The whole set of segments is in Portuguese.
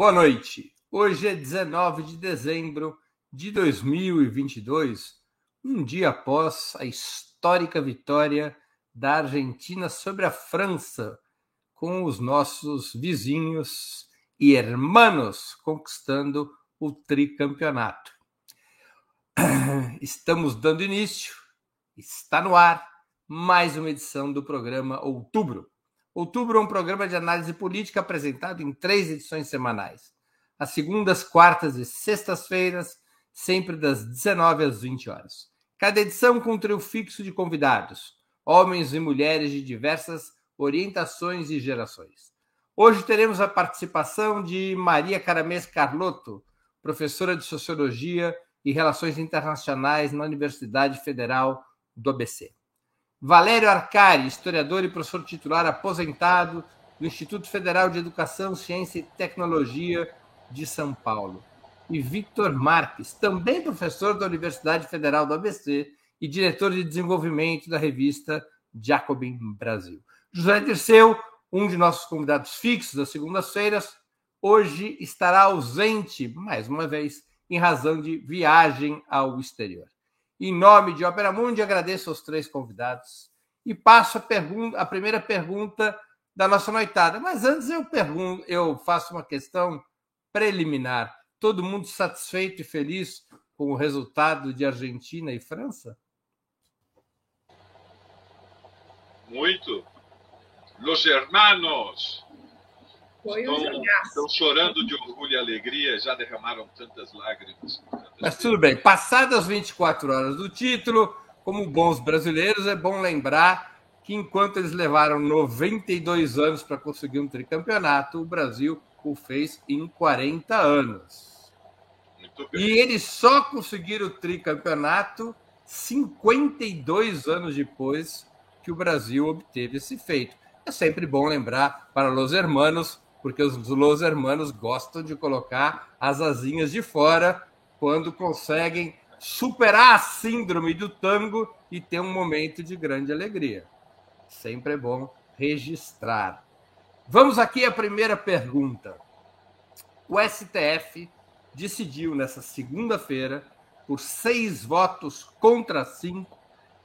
Boa noite. Hoje é 19 de dezembro de 2022, um dia após a histórica vitória da Argentina sobre a França, com os nossos vizinhos e hermanos conquistando o tricampeonato. Estamos dando início, está no ar mais uma edição do programa Outubro Outubro é um programa de análise política apresentado em três edições semanais. Às segundas, quartas e sextas-feiras, sempre das 19 às 20 horas. Cada edição com um trio fixo de convidados, homens e mulheres de diversas orientações e gerações. Hoje teremos a participação de Maria Caramês Carlotto, professora de Sociologia e Relações Internacionais na Universidade Federal do ABC. Valério Arcari, historiador e professor titular aposentado do Instituto Federal de Educação, Ciência e Tecnologia de São Paulo. E Victor Marques, também professor da Universidade Federal do ABC e diretor de desenvolvimento da revista Jacobin Brasil. José Dirceu, um de nossos convidados fixos das segundas-feiras, hoje estará ausente, mais uma vez, em razão de viagem ao exterior. Em nome de Opera Mundi, agradeço aos três convidados e passo a, pergunta, a primeira pergunta da nossa noitada. Mas antes eu pergunto, eu faço uma questão preliminar. Todo mundo satisfeito e feliz com o resultado de Argentina e França? Muito. Los hermanos. Foi estão, um estão chorando de orgulho e alegria, já derramaram tantas lágrimas. Tantas Mas tudo bem, passadas 24 horas do título, como bons brasileiros, é bom lembrar que enquanto eles levaram 92 anos para conseguir um tricampeonato, o Brasil o fez em 40 anos. E eles só conseguiram o tricampeonato 52 anos depois que o Brasil obteve esse feito. É sempre bom lembrar para os hermanos porque os Los Hermanos gostam de colocar as asinhas de fora quando conseguem superar a síndrome do tango e ter um momento de grande alegria. Sempre é bom registrar. Vamos aqui à primeira pergunta. O STF decidiu nessa segunda-feira, por seis votos contra cinco,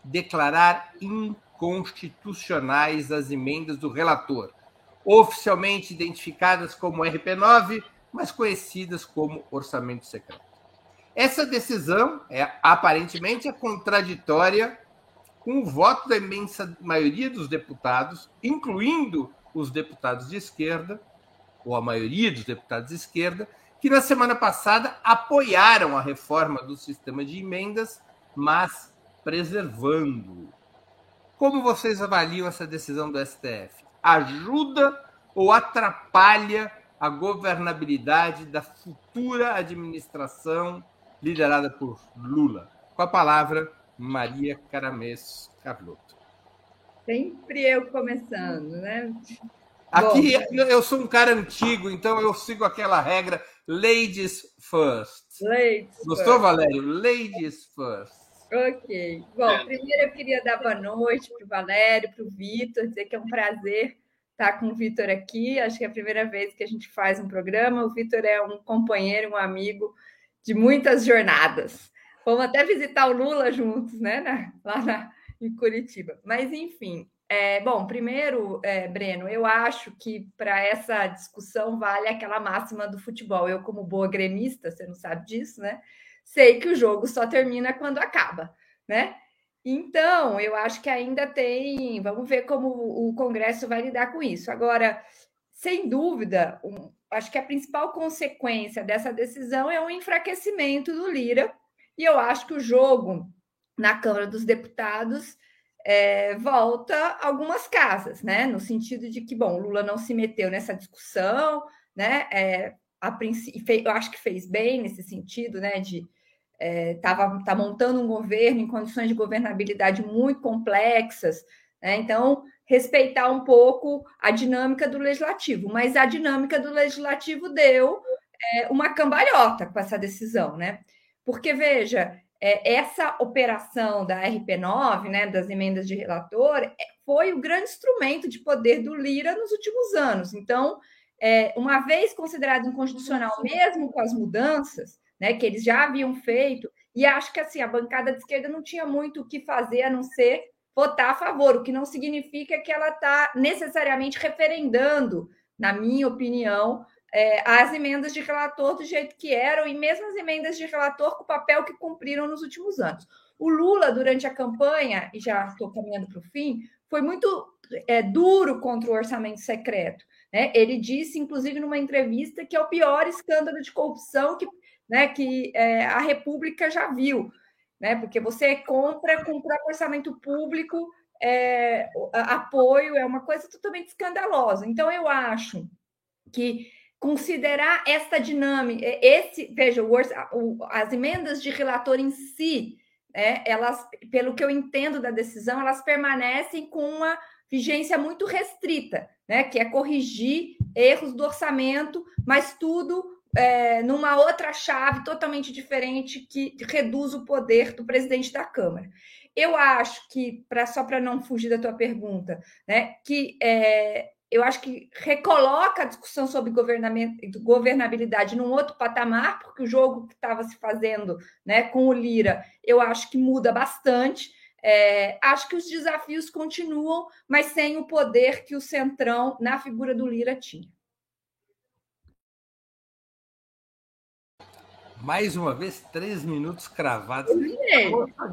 declarar inconstitucionais as emendas do relator oficialmente identificadas como RP9, mas conhecidas como orçamento secreto. Essa decisão é aparentemente é contraditória com o voto da imensa maioria dos deputados, incluindo os deputados de esquerda, ou a maioria dos deputados de esquerda, que na semana passada apoiaram a reforma do sistema de emendas, mas preservando. Como vocês avaliam essa decisão do STF? Ajuda ou atrapalha a governabilidade da futura administração liderada por Lula? Com a palavra, Maria Caramês Carlotto. Sempre eu começando, né? Aqui Bom, eu sou um cara antigo, então eu sigo aquela regra ladies first. Ladies Gostou, first. Valério? Ladies first. Ok. Bom, primeiro eu queria dar boa noite para o Valério, para o Vitor, dizer que é um prazer estar com o Vitor aqui. Acho que é a primeira vez que a gente faz um programa. O Vitor é um companheiro, um amigo de muitas jornadas. Vamos até visitar o Lula juntos, né? lá na, em Curitiba. Mas, enfim. É, bom, primeiro, é, Breno, eu acho que para essa discussão vale aquela máxima do futebol. Eu, como boa gremista, você não sabe disso, né? Sei que o jogo só termina quando acaba, né? Então, eu acho que ainda tem. Vamos ver como o Congresso vai lidar com isso. Agora, sem dúvida, um, acho que a principal consequência dessa decisão é o enfraquecimento do Lira, e eu acho que o jogo na Câmara dos Deputados é, volta algumas casas, né? No sentido de que, bom, Lula não se meteu nessa discussão, né? É, a eu acho que fez bem nesse sentido, né? De é, tá montando um governo em condições de governabilidade muito complexas, né? então respeitar um pouco a dinâmica do legislativo, mas a dinâmica do legislativo deu é, uma cambalhota com essa decisão, né? Porque veja, é, essa operação da RP9, né, das emendas de relator, é, foi o grande instrumento de poder do Lira nos últimos anos. Então, é, uma vez considerado inconstitucional, mesmo com as mudanças né, que eles já haviam feito, e acho que assim a bancada de esquerda não tinha muito o que fazer a não ser votar a favor, o que não significa que ela está necessariamente referendando, na minha opinião, é, as emendas de relator do jeito que eram, e mesmo as emendas de relator com o papel que cumpriram nos últimos anos. O Lula, durante a campanha, e já estou caminhando para o fim, foi muito é, duro contra o orçamento secreto. Né? Ele disse, inclusive, numa entrevista, que é o pior escândalo de corrupção que, né, que é, a República já viu, né? porque você compra com o orçamento público é, apoio, é uma coisa totalmente escandalosa. Então, eu acho que considerar esta dinâmica, esse, veja, o, as emendas de relator em si, é, elas, pelo que eu entendo da decisão, elas permanecem com uma vigência muito restrita, né, que é corrigir erros do orçamento, mas tudo é, numa outra chave totalmente diferente que reduz o poder do presidente da Câmara. Eu acho que, pra, só para não fugir da tua pergunta, né, que é, eu acho que recoloca a discussão sobre governabilidade num outro patamar, porque o jogo que estava se fazendo né, com o Lira, eu acho que muda bastante. É, acho que os desafios continuam, mas sem o poder que o Centrão, na figura do Lira, tinha. Mais uma vez, três minutos cravados.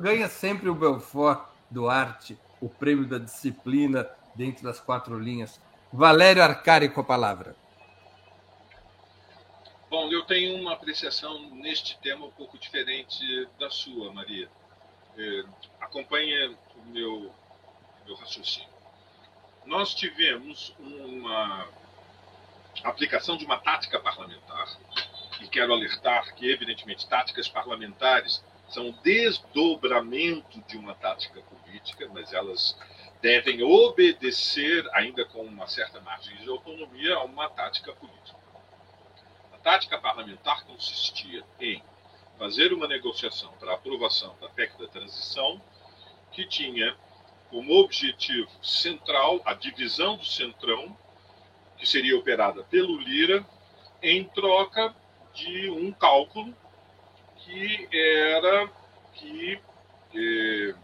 Ganha sempre o Belfort Duarte, o prêmio da disciplina dentro das quatro linhas. Valério Arcari com a palavra. Bom, eu tenho uma apreciação neste tema um pouco diferente da sua, Maria. É, acompanhe o meu, meu raciocínio. Nós tivemos uma aplicação de uma tática parlamentar, e quero alertar que, evidentemente, táticas parlamentares são desdobramento de uma tática política, mas elas devem obedecer, ainda com uma certa margem de autonomia, a uma tática política. A tática parlamentar consistia em fazer uma negociação para aprovação da PEC da transição, que tinha como objetivo central a divisão do Centrão, que seria operada pelo Lira, em troca de um cálculo que era que eh,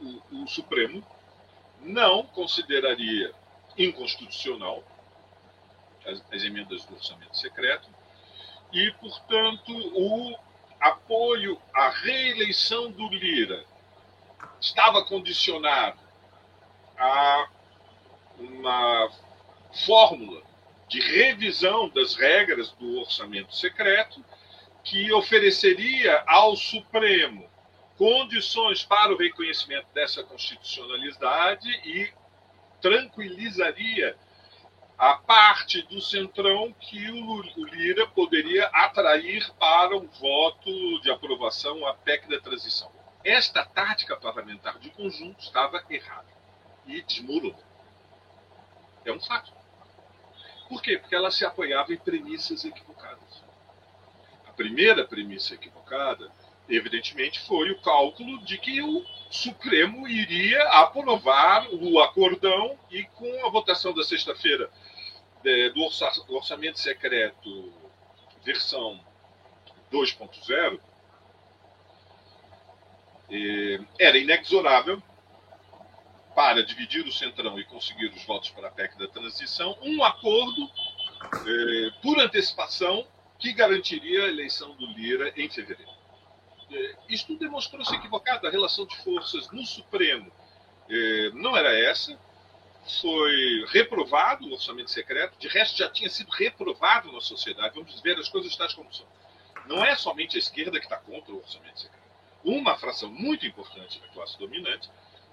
o, o Supremo não consideraria inconstitucional as, as, emendas do orçamento secreto e, portanto, o apoio à reeleição do Lira estava condicionado a uma fórmula de revisão das regras do orçamento secreto que ofereceria ao Supremo condições para o reconhecimento dessa constitucionalidade e tranquilizaria a parte do Centrão que o Lira poderia atrair para um voto de aprovação à PEC da transição. Esta tática parlamentar de conjunto estava errada e desmoronou. É um fato. Por quê? Porque ela se apoiava em premissas equivocadas. A primeira premissa equivocada evidentemente, foi o cálculo de que o Supremo iria aprovar o acordão e com a votação da sexta-feira é, do orçamento secreto versão 2.0 é, era inexorável para dividir o centrão e conseguir os votos para a PEC da transição um acordo é, por antecipação que garantiria a eleição do Lira em fevereiro. É, isto demonstrou-se equivocado. A relação de forças no Supremo é, não era essa. Foi reprovado o orçamento secreto, de resto já tinha sido reprovado na sociedade. Vamos ver as coisas tais como são. Não é somente a esquerda que está contra o orçamento secreto. Uma fração muito importante da classe dominante,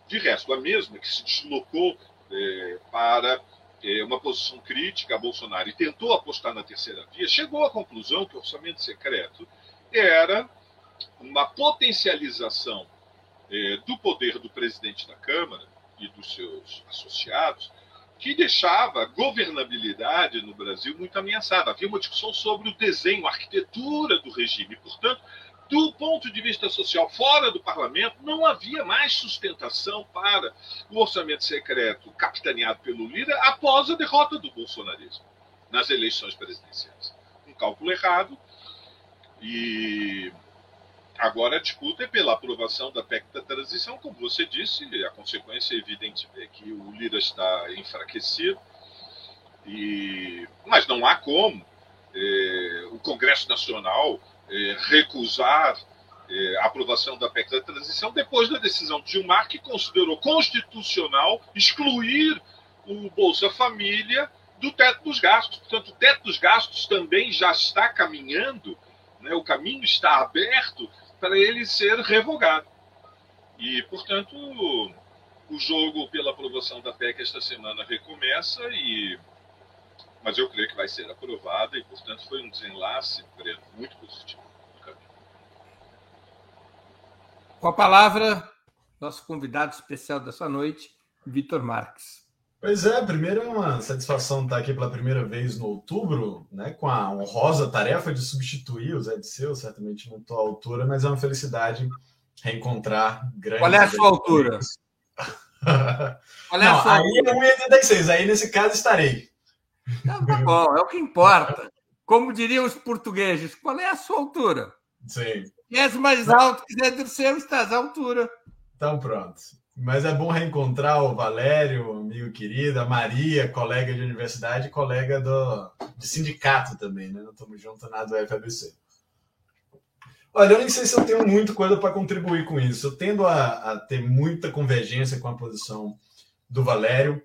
de resto, a mesma que se deslocou é, para é, uma posição crítica a Bolsonaro e tentou apostar na terceira via, chegou à conclusão que o orçamento secreto era uma potencialização é, do poder do presidente da Câmara e dos seus associados, que deixava a governabilidade no Brasil muito ameaçada. Havia uma discussão sobre o desenho, a arquitetura do regime. Portanto, do ponto de vista social, fora do parlamento, não havia mais sustentação para o orçamento secreto capitaneado pelo Lira após a derrota do bolsonarismo nas eleições presidenciais. Um cálculo errado e agora a disputa é pela aprovação da PEC da transição, como você disse, a consequência evidente é que o Lira está enfraquecido, e... mas não há como é, o Congresso Nacional é, recusar é, a aprovação da PEC da transição depois da decisão de Gilmar, que considerou constitucional excluir o Bolsa Família do teto dos gastos. Portanto, o teto dos gastos também já está caminhando, né, o caminho está aberto para ele ser revogado. E, portanto, o jogo pela aprovação da PEC esta semana recomeça e mas eu creio que vai ser aprovada e, portanto, foi um desenlace muito positivo Com a palavra, nosso convidado especial dessa noite, Vitor Marques. Pois é, primeiro é uma satisfação estar aqui pela primeira vez no outubro, né, com a honrosa tarefa de substituir o Zé Disseu, certamente não estou à altura, mas é uma felicidade reencontrar grandes... Qual é a sua altura? Qual é não, a sua aí altura? é 1,86, aí nesse caso estarei. Não, tá bom, é o que importa. Como diriam os portugueses, qual é a sua altura? Sim. És mais alto que Zé Dirceu, estás à altura. Então pronto. Mas é bom reencontrar o Valério, amigo querido, a Maria, colega de universidade, colega do, de sindicato também, né? Não estamos juntos na do FABC. Olha, eu nem sei se eu tenho muita coisa para contribuir com isso. Eu tendo a, a, ter muita convergência com a posição do Valério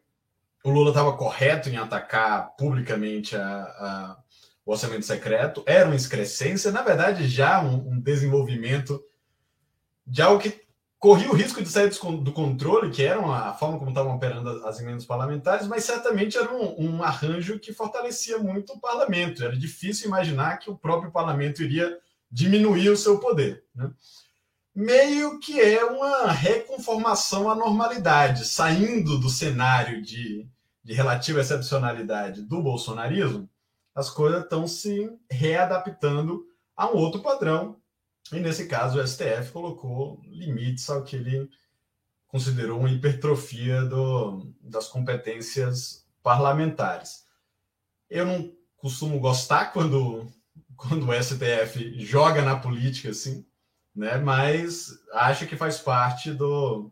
o Lula estava correto em atacar publicamente a, a, o orçamento secreto, era uma excrescência, na verdade, já um, um desenvolvimento de algo que corria o risco de sair do controle, que era a forma como estavam operando as emendas parlamentares, mas certamente era um, um, arranjo que fortalecia muito o parlamento. Era difícil imaginar que o próprio parlamento iria diminuir o seu poder. Né? meio que é uma reconformação à normalidade, saindo do cenário de, de relativa excepcionalidade do bolsonarismo, as coisas estão se readaptando a um outro padrão. E nesse caso, o STF colocou limites ao que ele considerou uma hipertrofia do, das competências parlamentares. Eu não costumo gostar quando, quando o STF joga na política assim, né? Mas acho que faz parte do,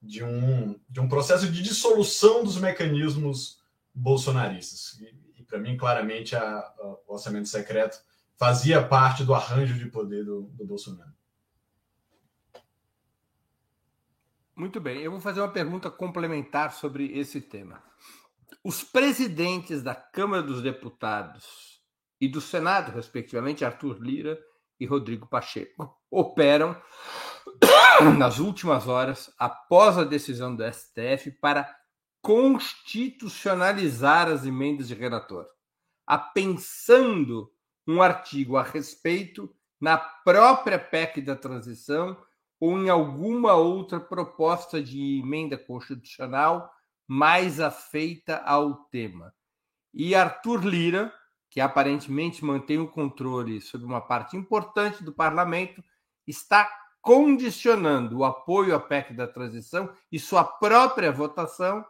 de, um, de um processo de dissolução dos mecanismos bolsonaristas. E, e para mim, claramente, a, a, o orçamento secreto fazia parte do arranjo de poder do, do Bolsonaro. Muito bem, eu vou fazer uma pergunta complementar sobre esse tema. Os presidentes da Câmara dos Deputados e do Senado, respectivamente, Arthur Lira e Rodrigo Pacheco, operam nas últimas horas, após a decisão do STF, para constitucionalizar as emendas de relator, apensando um artigo a respeito na própria PEC da transição ou em alguma outra proposta de emenda constitucional mais afeita ao tema. E Arthur Lira, que aparentemente mantém o controle sobre uma parte importante do parlamento, está condicionando o apoio à PEC da transição e sua própria votação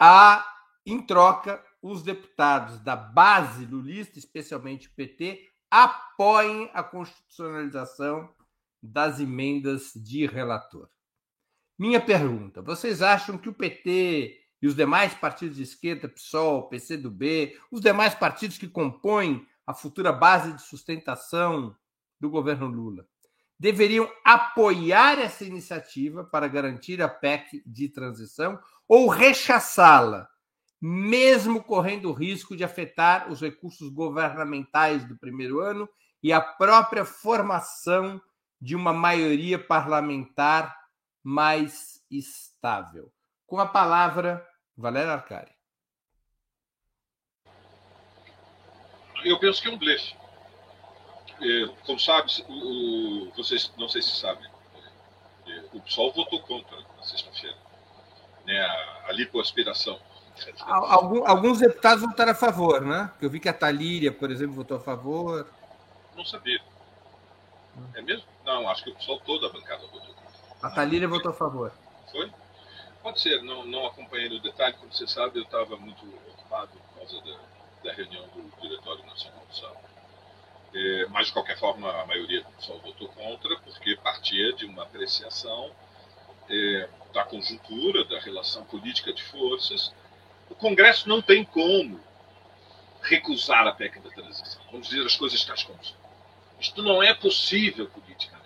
a, em troca, os deputados da base lulista, especialmente o PT, apoiem a constitucionalização das emendas de relator. Minha pergunta: vocês acham que o PT e os demais partidos de esquerda, PSOL, PCdoB, os demais partidos que compõem a futura base de sustentação do governo Lula, deveriam apoiar essa iniciativa para garantir a PEC de transição ou rechaçá-la, mesmo correndo o risco de afetar os recursos governamentais do primeiro ano e a própria formação de uma maioria parlamentar mais estável. Com a palavra, Valério Arcari. Eu penso que é um blefe. É, como sabe, o, vocês não sei se sabem, é, o PSOL votou contra na sexta-feira, né, a, a lipoaspiração. alguns deputados votaram a favor, né? Eu vi que a Talíria, por exemplo, votou a favor. Não sabia. É mesmo? Não, acho que o pessoal toda a bancada votou contra. A Thalíria votou a favor. Foi? Pode ser, não, não acompanhei no detalhe, como você sabe, eu estava muito ocupado por causa da, da reunião do Diretório Nacional do Sábado. É, mas, de qualquer forma, a maioria pessoal votou contra, porque partia de uma apreciação é, da conjuntura, da relação política de forças. O Congresso não tem como recusar a PEC da transição. Vamos dizer as coisas tais como são. Isto não é possível politicamente.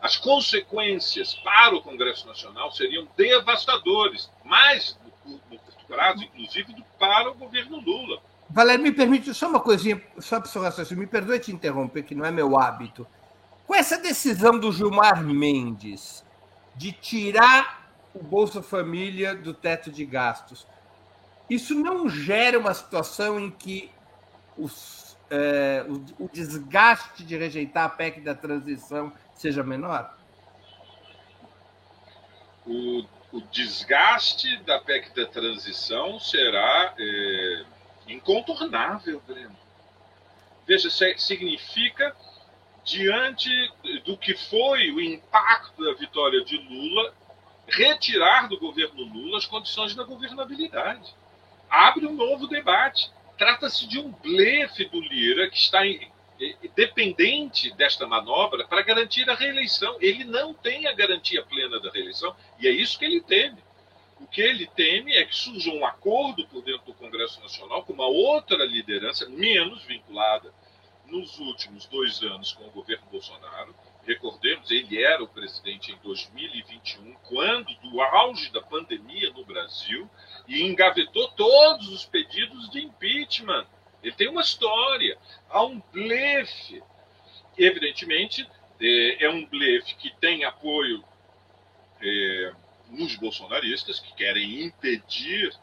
As consequências para o Congresso Nacional seriam devastadoras, mais no curto prazo, inclusive, do para o governo Lula. Valério, me permite só uma coisinha, só para o seu raciocínio, me perdoe te interromper, que não é meu hábito. Com essa decisão do Gilmar Mendes de tirar o Bolsa Família do teto de gastos, isso não gera uma situação em que os, é, o, o desgaste de rejeitar a PEC da transição seja menor? O, o desgaste da PEC da transição será. É incontornável, Breno. Veja, significa, diante do que foi o impacto da vitória de Lula, retirar do governo Lula as condições da governabilidade. Abre um novo debate. Trata-se de um blefe do Lira que está dependente desta manobra para garantir a reeleição. Ele não tem a garantia plena da reeleição e é isso que ele teme. O que ele teme é que surja um acordo por dentro do Congresso Nacional com uma outra liderança menos vinculada nos últimos dois anos com o governo Bolsonaro. Recordemos, ele era o presidente em 2021, quando do auge da pandemia no Brasil, e engavetou todos os pedidos de impeachment. Ele tem uma história, há um blefe. Evidentemente, é, é um blefe que tem apoio. É, nos bolsonaristas, que querem impedir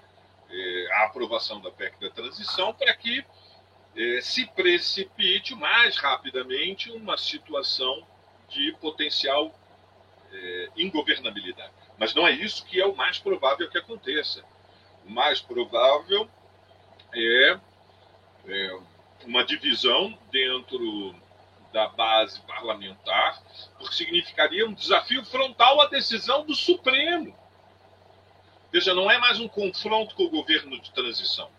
eh, a aprovação da PEC da transição, para que eh, se precipite mais rapidamente uma situação de potencial eh, ingovernabilidade. Mas não é isso que é o mais provável que aconteça. O mais provável é, é uma divisão dentro da base parlamentar, porque significaria um desafio frontal à decisão do Supremo. Veja, não é mais um confronto com o governo de transição.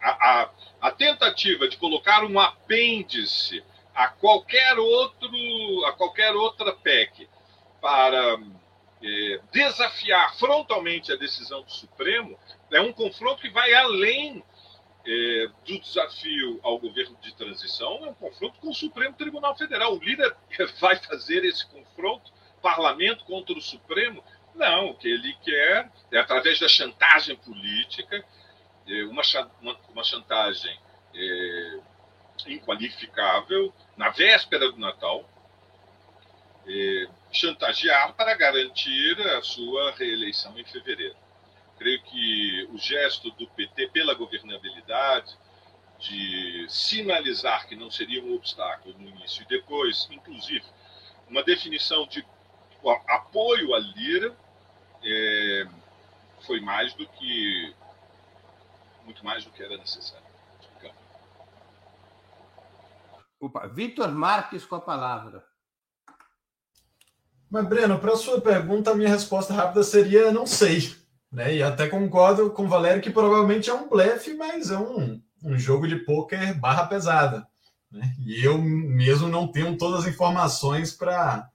A, a, a tentativa de colocar um apêndice a qualquer outro, a qualquer outra PEC para é, desafiar frontalmente a decisão do Supremo é um confronto que vai além é, do desafio ao governo de transição é um confronto com o Supremo Tribunal Federal. O líder vai fazer esse confronto, parlamento contra o Supremo? Não, o que ele quer é, através da chantagem política, é, uma, uma, uma chantagem é, inqualificável, na véspera do Natal, é, chantagear para garantir a sua reeleição em fevereiro. Creio que o gesto do PT pela governabilidade, de sinalizar que não seria um obstáculo no início e depois, inclusive, uma definição de apoio à Lira, é, foi mais do que muito mais do que era necessário. Opa, Vitor Marques com a palavra. Mas, Breno, para a sua pergunta, a minha resposta rápida seria não sei. Né? E até concordo com o Valério que provavelmente é um blefe, mas é um, um jogo de pôquer barra pesada. Né? E eu mesmo não tenho todas as informações para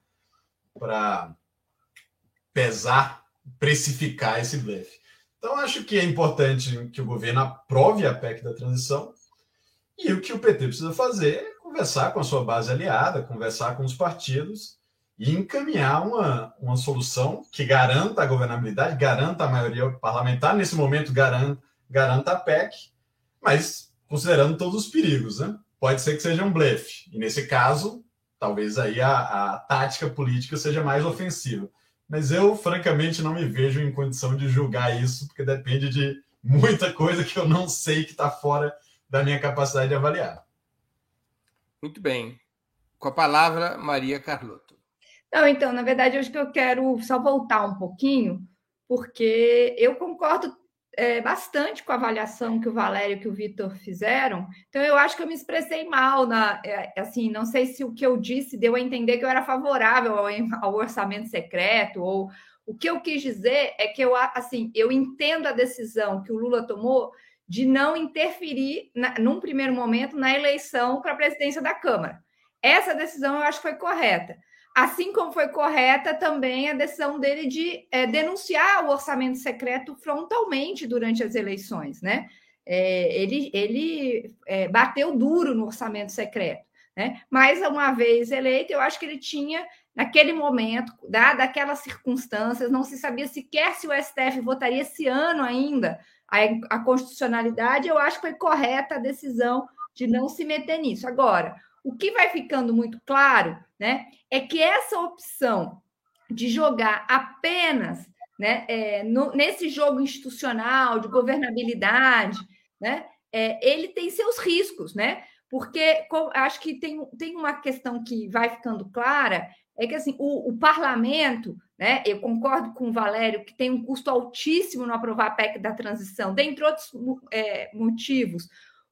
pesar, precificar esse blefe. Então, acho que é importante que o governo aprove a PEC da transição. E o que o PT precisa fazer é conversar com a sua base aliada, conversar com os partidos e encaminhar uma, uma solução que garanta a governabilidade, garanta a maioria parlamentar, nesse momento garanta, garanta a PEC, mas considerando todos os perigos, né? Pode ser que seja um blefe, e nesse caso, talvez aí a, a tática política seja mais ofensiva. Mas eu, francamente, não me vejo em condição de julgar isso, porque depende de muita coisa que eu não sei que está fora da minha capacidade de avaliar. Muito bem. Com a palavra, Maria Carlotto. Não, então, na verdade, acho que eu quero só voltar um pouquinho, porque eu concordo é, bastante com a avaliação que o Valério e que o Vitor fizeram. Então, eu acho que eu me expressei mal. Na, é, assim, não sei se o que eu disse deu a entender que eu era favorável ao, ao orçamento secreto ou o que eu quis dizer é que eu, assim, eu entendo a decisão que o Lula tomou de não interferir, na, num primeiro momento, na eleição para a presidência da Câmara. Essa decisão eu acho que foi correta. Assim como foi correta também a decisão dele de é, denunciar o orçamento secreto frontalmente durante as eleições, né? É, ele ele é, bateu duro no orçamento secreto, né? Mas uma vez eleito, eu acho que ele tinha naquele momento, dada aquelas circunstâncias, não se sabia sequer se o STF votaria esse ano ainda a, a constitucionalidade. Eu acho que foi correta a decisão de não se meter nisso. Agora, o que vai ficando muito claro, né, é que essa opção de jogar apenas né, é, no, nesse jogo institucional de governabilidade, né, é, ele tem seus riscos, né? Porque com, acho que tem, tem uma questão que vai ficando clara, é que assim, o, o parlamento, né? Eu concordo com o Valério que tem um custo altíssimo no aprovar a PEC da transição, dentre outros é, motivos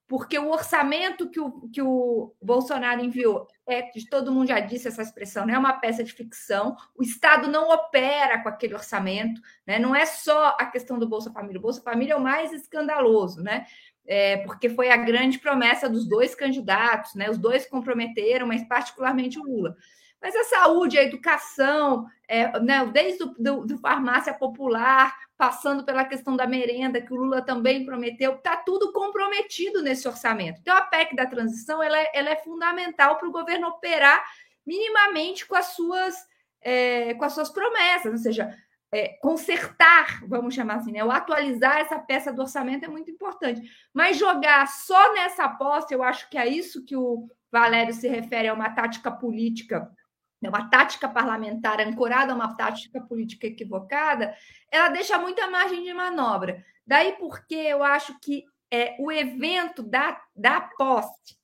porque o orçamento que o, que o Bolsonaro enviou, é, todo mundo já disse essa expressão, não é uma peça de ficção, o Estado não opera com aquele orçamento, né? não é só a questão do Bolsa Família, o Bolsa Família é o mais escandaloso, né? É, porque foi a grande promessa dos dois candidatos, né? Os dois comprometeram, mas particularmente o Lula. Mas a saúde, a educação, é, né, desde o do, farmácia popular, passando pela questão da merenda, que o Lula também prometeu, está tudo comprometido nesse orçamento. Então, a PEC da transição ela é, ela é fundamental para o governo operar minimamente com as suas, é, com as suas promessas, ou seja, é, consertar, vamos chamar assim, né? ou atualizar essa peça do orçamento é muito importante. Mas jogar só nessa aposta, eu acho que é isso que o Valério se refere a uma tática política é uma tática parlamentar ancorada a uma tática política equivocada, ela deixa muita margem de manobra. Daí porque eu acho que é, o evento da, da posse,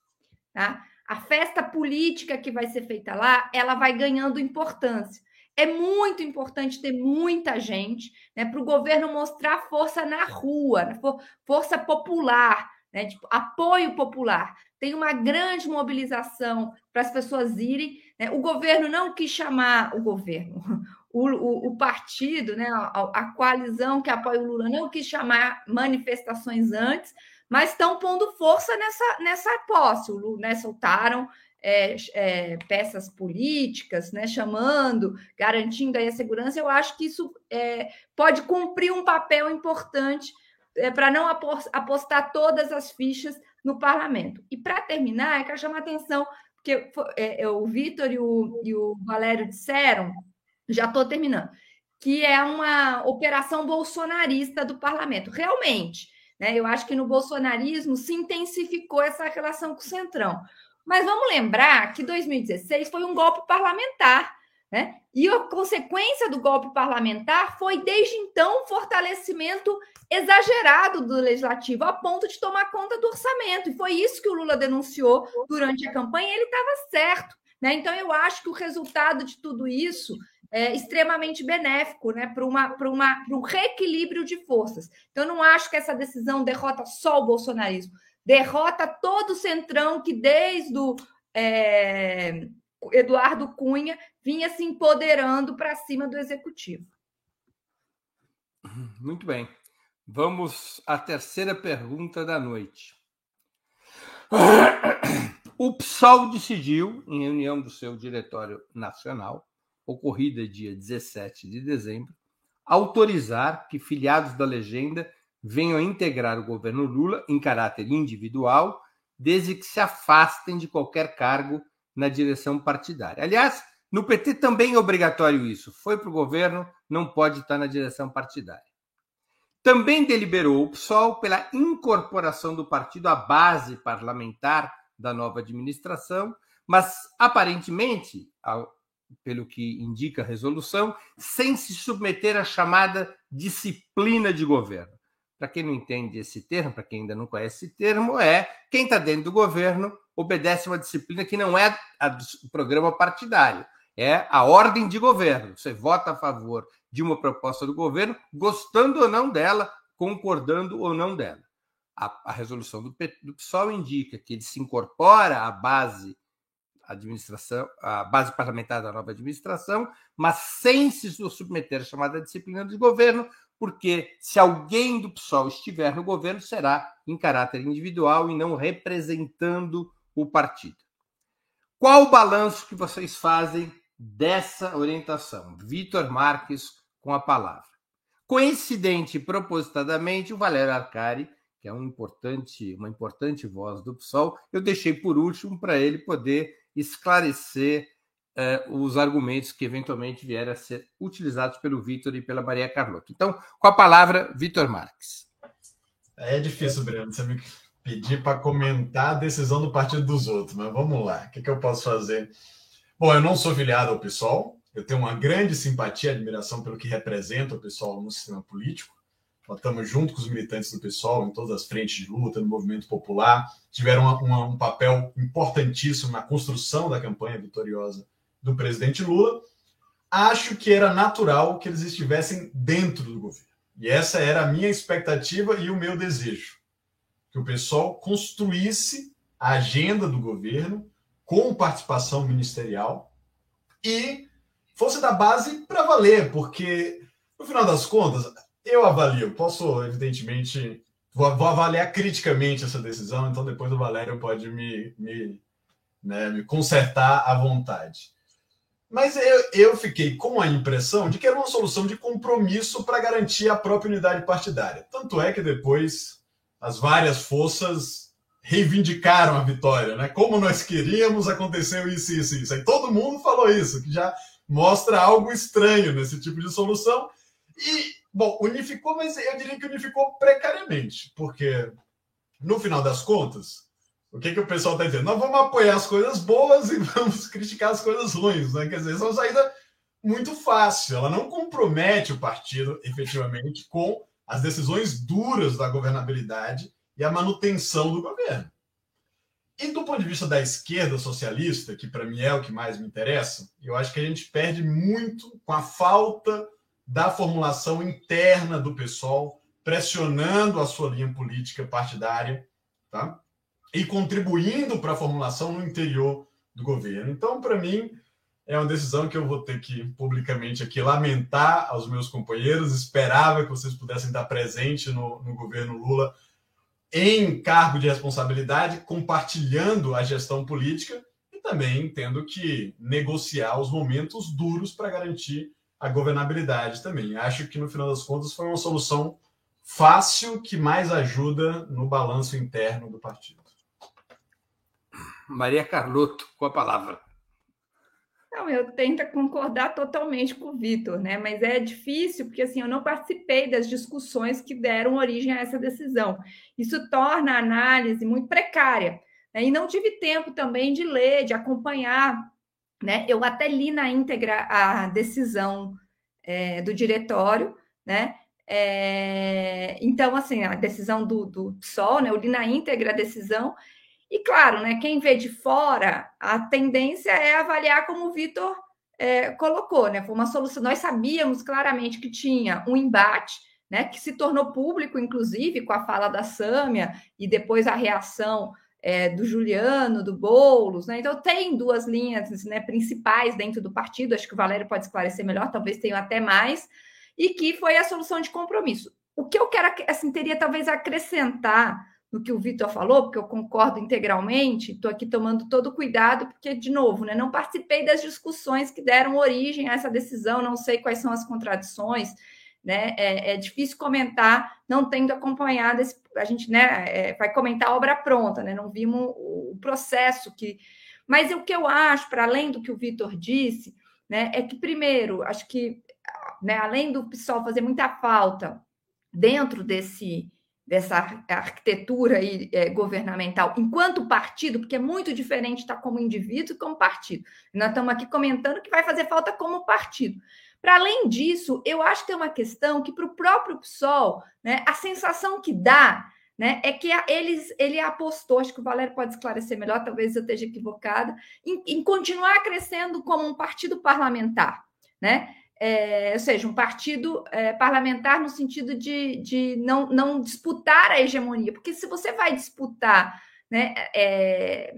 tá? a festa política que vai ser feita lá, ela vai ganhando importância. É muito importante ter muita gente né, para o governo mostrar força na rua, né, força popular, né, tipo, apoio popular. Tem uma grande mobilização para as pessoas irem. Né? O governo não quis chamar o governo, o, o, o partido, né? A, a, coalizão que apoia o Lula não quis chamar manifestações antes, mas estão pondo força nessa, nessa posse. O Lula, né, soltaram é, é, peças políticas, né, chamando, garantindo aí a segurança. Eu acho que isso é, pode cumprir um papel importante é, para não apostar todas as fichas no parlamento. E para terminar, eu quero chamar a atenção, porque é, é, o Vitor e o, e o Valério disseram, já estou terminando, que é uma operação bolsonarista do parlamento. Realmente, né, eu acho que no bolsonarismo se intensificou essa relação com o Centrão. Mas vamos lembrar que 2016 foi um golpe parlamentar. Né? E a consequência do golpe parlamentar foi, desde então, um fortalecimento exagerado do legislativo, a ponto de tomar conta do orçamento. E foi isso que o Lula denunciou durante a campanha, ele estava certo. Né? Então, eu acho que o resultado de tudo isso é extremamente benéfico né? para uma, uma, um reequilíbrio de forças. Então, eu não acho que essa decisão derrota só o bolsonarismo, derrota todo o centrão que, desde o. É, Eduardo Cunha vinha se empoderando para cima do executivo. Muito bem. Vamos à terceira pergunta da noite. O PSOL decidiu, em reunião do seu Diretório Nacional, ocorrida dia 17 de dezembro, autorizar que filiados da legenda venham a integrar o governo Lula em caráter individual, desde que se afastem de qualquer cargo na direção partidária. Aliás, no PT também é obrigatório isso. Foi para o governo, não pode estar na direção partidária. Também deliberou o PSOL pela incorporação do partido à base parlamentar da nova administração, mas aparentemente, pelo que indica a resolução, sem se submeter à chamada disciplina de governo. Para quem não entende esse termo, para quem ainda não conhece esse termo, é quem está dentro do governo obedece uma disciplina que não é do programa partidário, é a ordem de governo. Você vota a favor de uma proposta do governo, gostando ou não dela, concordando ou não dela. A, a resolução do, do PSOL indica que ele se incorpora à base administração, a base parlamentar da nova administração, mas sem se submeter à chamada disciplina de governo, porque se alguém do PSOL estiver no governo, será em caráter individual e não representando o partido. Qual o balanço que vocês fazem dessa orientação? Vitor Marques com a palavra. Coincidente e propositadamente, o Valério Arcari, que é um importante, uma importante voz do PSOL, eu deixei por último para ele poder esclarecer eh, os argumentos que eventualmente vierem a ser utilizados pelo Vitor e pela Maria Carlota. Então, com a palavra, Vitor Marques. É difícil, Breno, você me pedir para comentar a decisão do partido dos outros, mas vamos lá, o que, que eu posso fazer? Bom, eu não sou filiado ao PSOL, eu tenho uma grande simpatia e admiração pelo que representa o PSOL no sistema político. Nós estamos junto com os militantes do PSOL em todas as frentes de luta, no movimento popular, tiveram uma, uma, um papel importantíssimo na construção da campanha vitoriosa do presidente Lula. Acho que era natural que eles estivessem dentro do governo. E essa era a minha expectativa e o meu desejo. Que o PSOL construísse a agenda do governo com participação ministerial e fosse da base para valer, porque no final das contas, eu avalio, posso, evidentemente, vou, vou, avaliar criticamente essa decisão, então depois o Valério pode me, me, né, me consertar à vontade. Mas eu, eu fiquei com a impressão de que era uma solução de compromisso para garantir a própria unidade partidária. Tanto é que depois as várias forças reivindicaram a vitória, né? Como nós queríamos, aconteceu isso, isso, isso. Aí todo mundo falou isso, que já mostra algo estranho nesse tipo de solução. E Bom, unificou, mas eu diria que unificou precariamente, porque no final das contas, o que, que o pessoal está dizendo? Nós vamos apoiar as coisas boas e vamos criticar as coisas ruins, né? Quer dizer, essa é uma saída muito fácil. Ela não compromete o partido efetivamente com as decisões duras da governabilidade e a manutenção do governo. E do ponto de vista da esquerda socialista, que para mim é o que mais me interessa, eu acho que a gente perde muito com a falta da formulação interna do PSOL, pressionando a sua linha política partidária, tá? E contribuindo para a formulação no interior do governo. Então, para mim, é uma decisão que eu vou ter que publicamente aqui lamentar aos meus companheiros. Esperava que vocês pudessem estar presentes no, no governo Lula em cargo de responsabilidade, compartilhando a gestão política e também tendo que negociar os momentos duros para garantir a governabilidade também. Acho que no final das contas foi uma solução fácil que mais ajuda no balanço interno do partido. Maria Carlotto, com a palavra. Não, eu tento concordar totalmente com o Vitor, né? Mas é difícil porque assim eu não participei das discussões que deram origem a essa decisão. Isso torna a análise muito precária. Né? E não tive tempo também de ler, de acompanhar né? Eu até li na íntegra a decisão é, do diretório, né? É, então, assim, a decisão do, do PSOL, né? Eu li na íntegra a decisão, e claro, né? Quem vê de fora, a tendência é avaliar como o Vitor é, colocou, né? Foi uma solução. Nós sabíamos claramente que tinha um embate, né? Que se tornou público, inclusive, com a fala da Sâmia e depois a reação é, do Juliano, do Boulos, né? Então tem duas linhas né, principais dentro do partido, acho que o Valério pode esclarecer melhor, talvez tenha até mais, e que foi a solução de compromisso. O que eu quero, assim, teria talvez acrescentar no que o Vitor falou, porque eu concordo integralmente, estou aqui tomando todo cuidado, porque, de novo, né, não participei das discussões que deram origem a essa decisão, não sei quais são as contradições, né? É, é, difícil comentar, não tendo acompanhado esse, a gente, né? É, vai comentar a obra pronta, né? Não vimos o, processo que. Mas o que eu acho, para além do que o Vitor disse, né? É que primeiro, acho que, né? Além do PSOL fazer muita falta dentro desse dessa arquitetura aí, é, governamental enquanto partido, porque é muito diferente estar como indivíduo e como partido. Nós estamos aqui comentando que vai fazer falta como partido. Para além disso, eu acho que tem uma questão que para o próprio PSOL, né, a sensação que dá né, é que eles, ele apostou, acho que o Valério pode esclarecer melhor, talvez eu esteja equivocada, em, em continuar crescendo como um partido parlamentar. Né? É, ou seja, um partido é, parlamentar no sentido de, de não, não disputar a hegemonia, porque se você vai disputar né, é,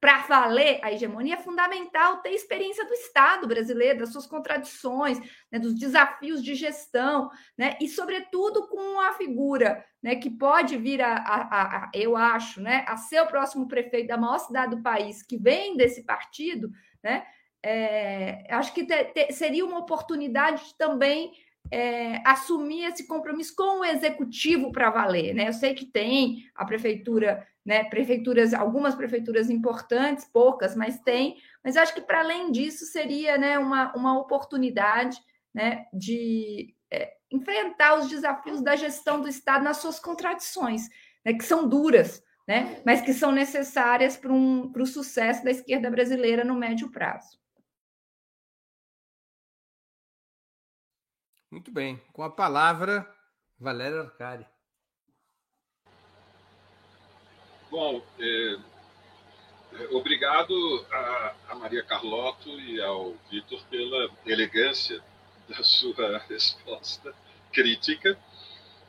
para valer a hegemonia, é fundamental ter experiência do Estado brasileiro, das suas contradições, né, dos desafios de gestão, né, e, sobretudo, com a figura né, que pode vir a, a, a, eu acho, né, a ser o próximo prefeito da maior cidade do país, que vem desse partido, né, é, acho que te, te, seria uma oportunidade de também é, assumir esse compromisso com o executivo para valer. Né? Eu sei que tem a prefeitura, né, prefeituras, algumas prefeituras importantes, poucas, mas tem, mas acho que para além disso seria né, uma, uma oportunidade né, de é, enfrentar os desafios da gestão do Estado nas suas contradições, né, que são duras, né, mas que são necessárias para um, o sucesso da esquerda brasileira no médio prazo. Muito bem. Com a palavra, Valério Arcari. Bom, é, é, obrigado a, a, Maria Carlotto e ao Vitor pela elegância da sua resposta crítica,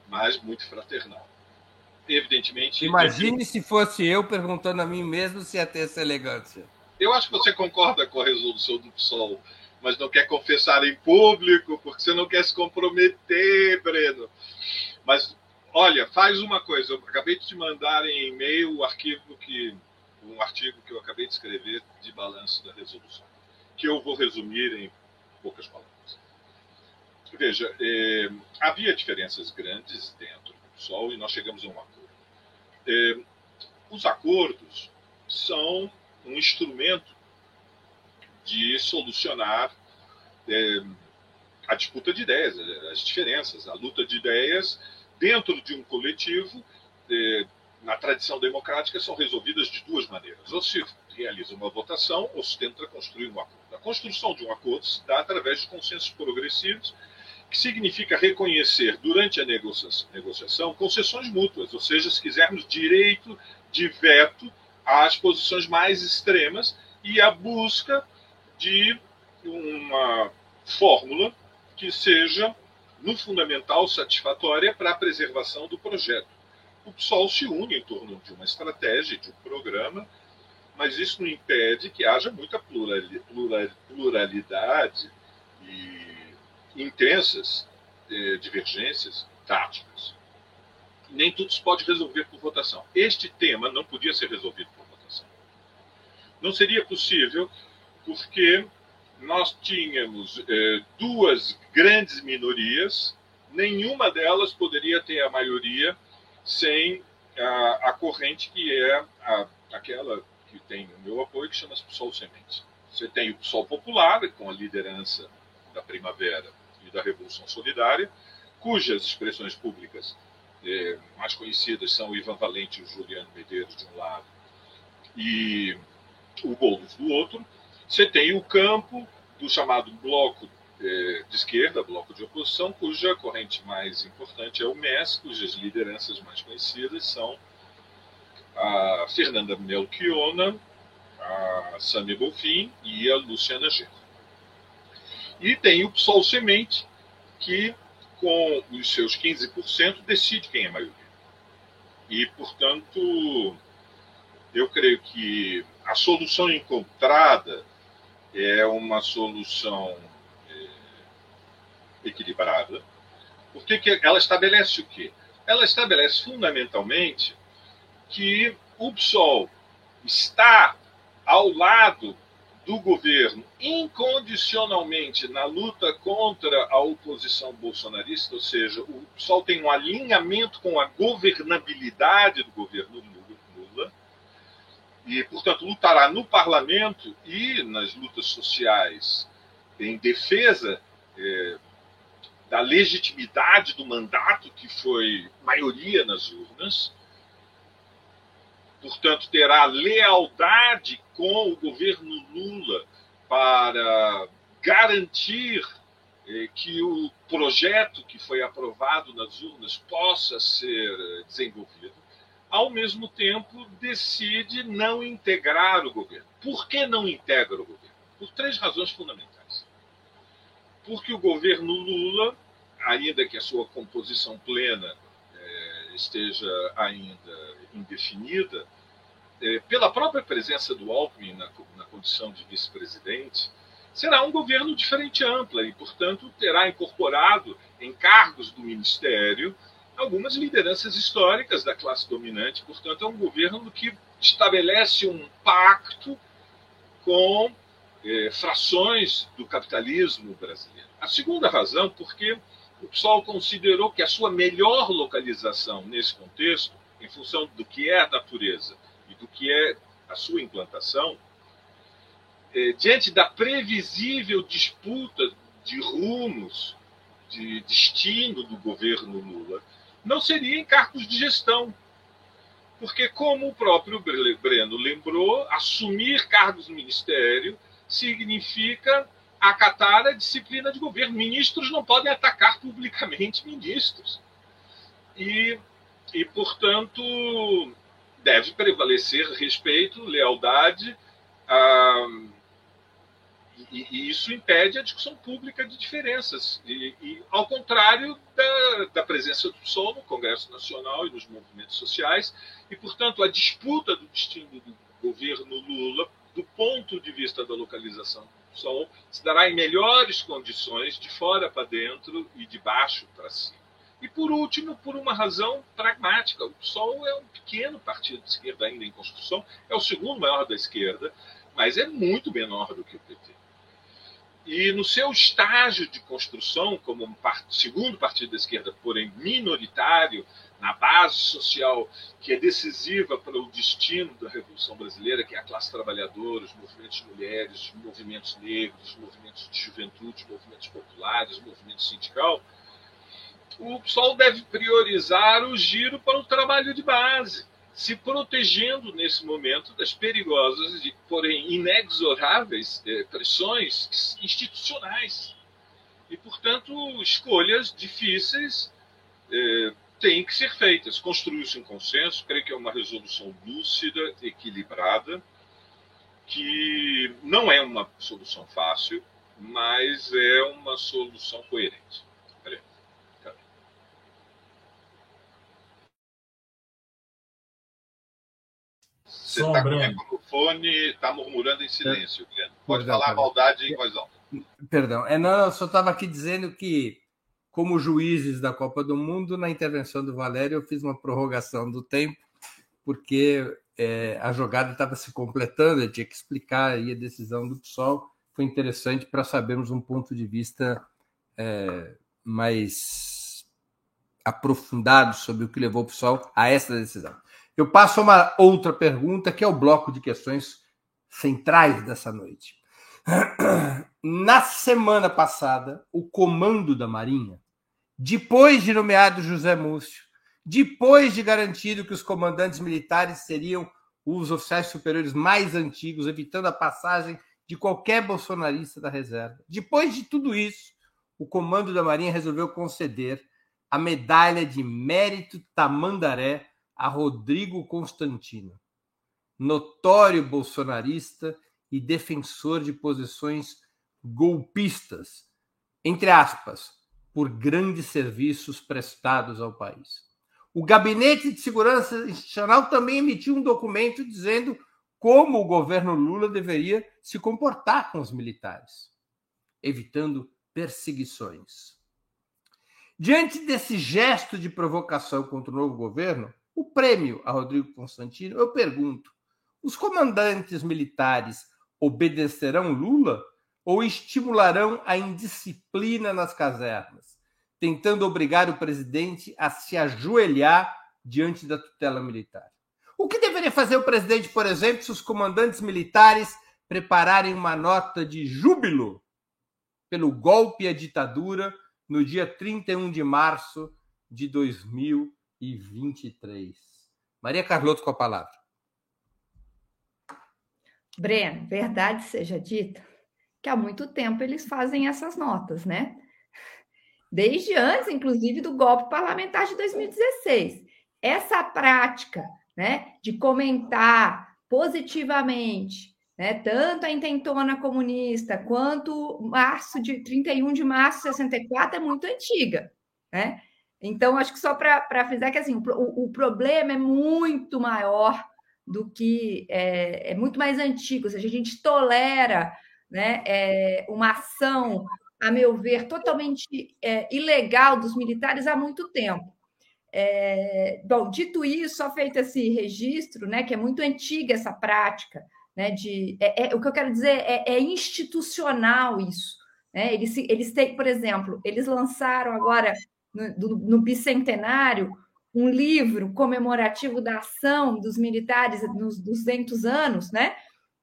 mas muito fraternal. Evidentemente. Imagine eu... se fosse eu perguntando a mim mesmo se ia ter essa elegância. Eu acho que você concorda com a resolução do PSOL mas não quer confessar em público, porque você não quer se comprometer, Breno. Mas, olha, faz uma coisa. Eu acabei de te mandar em e-mail o arquivo que. um artigo que eu acabei de escrever de balanço da resolução, que eu vou resumir em poucas palavras. Veja, eh, havia diferenças grandes dentro do PSOL e nós chegamos a um acordo. Eh, os acordos são um instrumento de solucionar é, a disputa de ideias, as diferenças, a luta de ideias dentro de um coletivo. É, na tradição democrática, são resolvidas de duas maneiras. Ou se realiza uma votação, ou se tenta construir um acordo. A construção de um acordo se dá através de consensos progressivos, que significa reconhecer, durante a negociação, concessões mútuas, ou seja, se quisermos, direito de veto às posições mais extremas e a busca de uma fórmula que seja, no fundamental, satisfatória para a preservação do projeto. O PSOL se une em torno de uma estratégia, de um programa, mas isso não impede que haja muita pluralidade e intensas eh, divergências táticas. Nem tudo se pode resolver por votação. Este tema não podia ser resolvido por votação. Não seria possível porque nós tínhamos é, duas grandes minorias, nenhuma delas poderia ter a maioria sem a, a corrente que é a, aquela que tem o meu apoio, que chama-se PSOL Semente. Você tem o PSOL Popular, com a liderança da Primavera e da Revolução Solidária, cujas expressões públicas é, mais conhecidas são o Ivan Valente e o Juliano Medeiros de um lado, e o Boulos do outro, você tem o campo do chamado bloco eh, de esquerda, bloco de oposição, cuja corrente mais importante é o MES, cujas lideranças mais conhecidas são a Fernanda Melchiona, a Sami Bonfim e a Luciana Genro. E tem o PSOL Semente, que com os seus 15% decide quem é maioria. E, portanto, eu creio que a solução encontrada é uma solução é, equilibrada, porque que ela estabelece o quê? Ela estabelece fundamentalmente que o PSOL está ao lado do governo incondicionalmente na luta contra a oposição bolsonarista, ou seja, o PSOL tem um alinhamento com a governabilidade do governo e, portanto, lutará no parlamento e nas lutas sociais em defesa é, da legitimidade do mandato que foi maioria nas urnas. Portanto, terá lealdade com o governo Lula para garantir é, que o projeto que foi aprovado nas urnas possa ser desenvolvido ao mesmo tempo decide não integrar o governo. Por que não integra o governo? Por três razões fundamentais. porque o governo Lula, ainda que a sua composição plena é, esteja ainda indefinida, é, pela própria presença do Alckmin na, na condição de vice-presidente, será um governo de frente ampla e, portanto, terá incorporado em cargos do ministério algumas lideranças históricas da classe dominante. Portanto, é um governo que estabelece um pacto com eh, frações do capitalismo brasileiro. A segunda razão, porque o PSOL considerou que a sua melhor localização nesse contexto, em função do que é a natureza e do que é a sua implantação, é, diante da previsível disputa de rumos, de destino do governo Lula, não seria em cargos de gestão. Porque, como o próprio Breno lembrou, assumir cargos no ministério significa acatar a disciplina de governo. Ministros não podem atacar publicamente ministros. E, e portanto, deve prevalecer respeito, lealdade. a e, e, isso impede a discussão pública de diferenças. E, e ao contrário da, da, presença do PSOL no Congresso Nacional e nos movimentos sociais, e, portanto, a disputa do destino do governo Lula, do ponto de vista da localização do PSOL, se dará em melhores condições, de fora para dentro e de baixo para cima. E, por último, por uma razão pragmática. O PSOL é um pequeno partido de esquerda ainda em construção, é o segundo maior da esquerda, mas é muito menor do que o PT. E no seu estágio de construção, como um segundo partido da esquerda, porém minoritário, na base social que é decisiva para o destino da Revolução Brasileira, que é a classe trabalhadora, os movimentos de mulheres, os movimentos negros, os movimentos de juventude, os movimentos populares, o movimento sindical, o PSOL deve priorizar o giro para o trabalho de base se protegendo nesse momento das perigosas, e, porém inexoráveis eh, pressões institucionais. E, portanto, escolhas difíceis eh, têm que ser feitas. Construiu-se um consenso, creio que é uma resolução lúcida, equilibrada, que não é uma solução fácil, mas é uma solução coerente. Você está com o microfone, está murmurando em silêncio, Guilherme. Pode Perdão, falar a maldade em voz alta. Perdão. É, não, eu só estava aqui dizendo que, como juízes da Copa do Mundo, na intervenção do Valério, eu fiz uma prorrogação do tempo, porque é, a jogada estava se completando, eu tinha que explicar aí a decisão do PSOL. Foi interessante para sabermos um ponto de vista é, mais aprofundado sobre o que levou o PSOL a essa decisão. Eu passo a uma outra pergunta, que é o bloco de questões centrais dessa noite. Na semana passada, o comando da Marinha, depois de nomeado José Múcio, depois de garantido que os comandantes militares seriam os oficiais superiores mais antigos, evitando a passagem de qualquer bolsonarista da reserva. Depois de tudo isso, o comando da Marinha resolveu conceder a medalha de mérito Tamandaré a Rodrigo Constantino, notório bolsonarista e defensor de posições golpistas, entre aspas, por grandes serviços prestados ao país. O Gabinete de Segurança Institucional também emitiu um documento dizendo como o governo Lula deveria se comportar com os militares, evitando perseguições. Diante desse gesto de provocação contra o novo governo, o prêmio a Rodrigo Constantino, eu pergunto: os comandantes militares obedecerão Lula ou estimularão a indisciplina nas casernas, tentando obrigar o presidente a se ajoelhar diante da tutela militar? O que deveria fazer o presidente, por exemplo, se os comandantes militares prepararem uma nota de júbilo pelo golpe à ditadura no dia 31 de março de 2000? E 23. Maria Carlotto com a palavra. Breno, verdade seja dita que há muito tempo eles fazem essas notas, né? Desde antes, inclusive, do golpe parlamentar de 2016. Essa prática, né, de comentar positivamente né? Tanto a intentona comunista quanto março de 31 de março de 64 é muito antiga, né? Então, acho que só para frisar que assim, o, o, problema é muito maior do que é, é, muito mais antigo, ou seja, a gente tolera né, é, uma ação, a meu ver, totalmente é, ilegal dos militares há muito tempo. É, bom, dito isso, só feito esse registro, né, que é muito antiga essa prática, né, de, é, é o que eu quero dizer é, institucional isso. Né? Eles, eles têm, por exemplo, eles lançaram agora no, no bicentenário um livro comemorativo da ação dos militares nos 200 anos, né?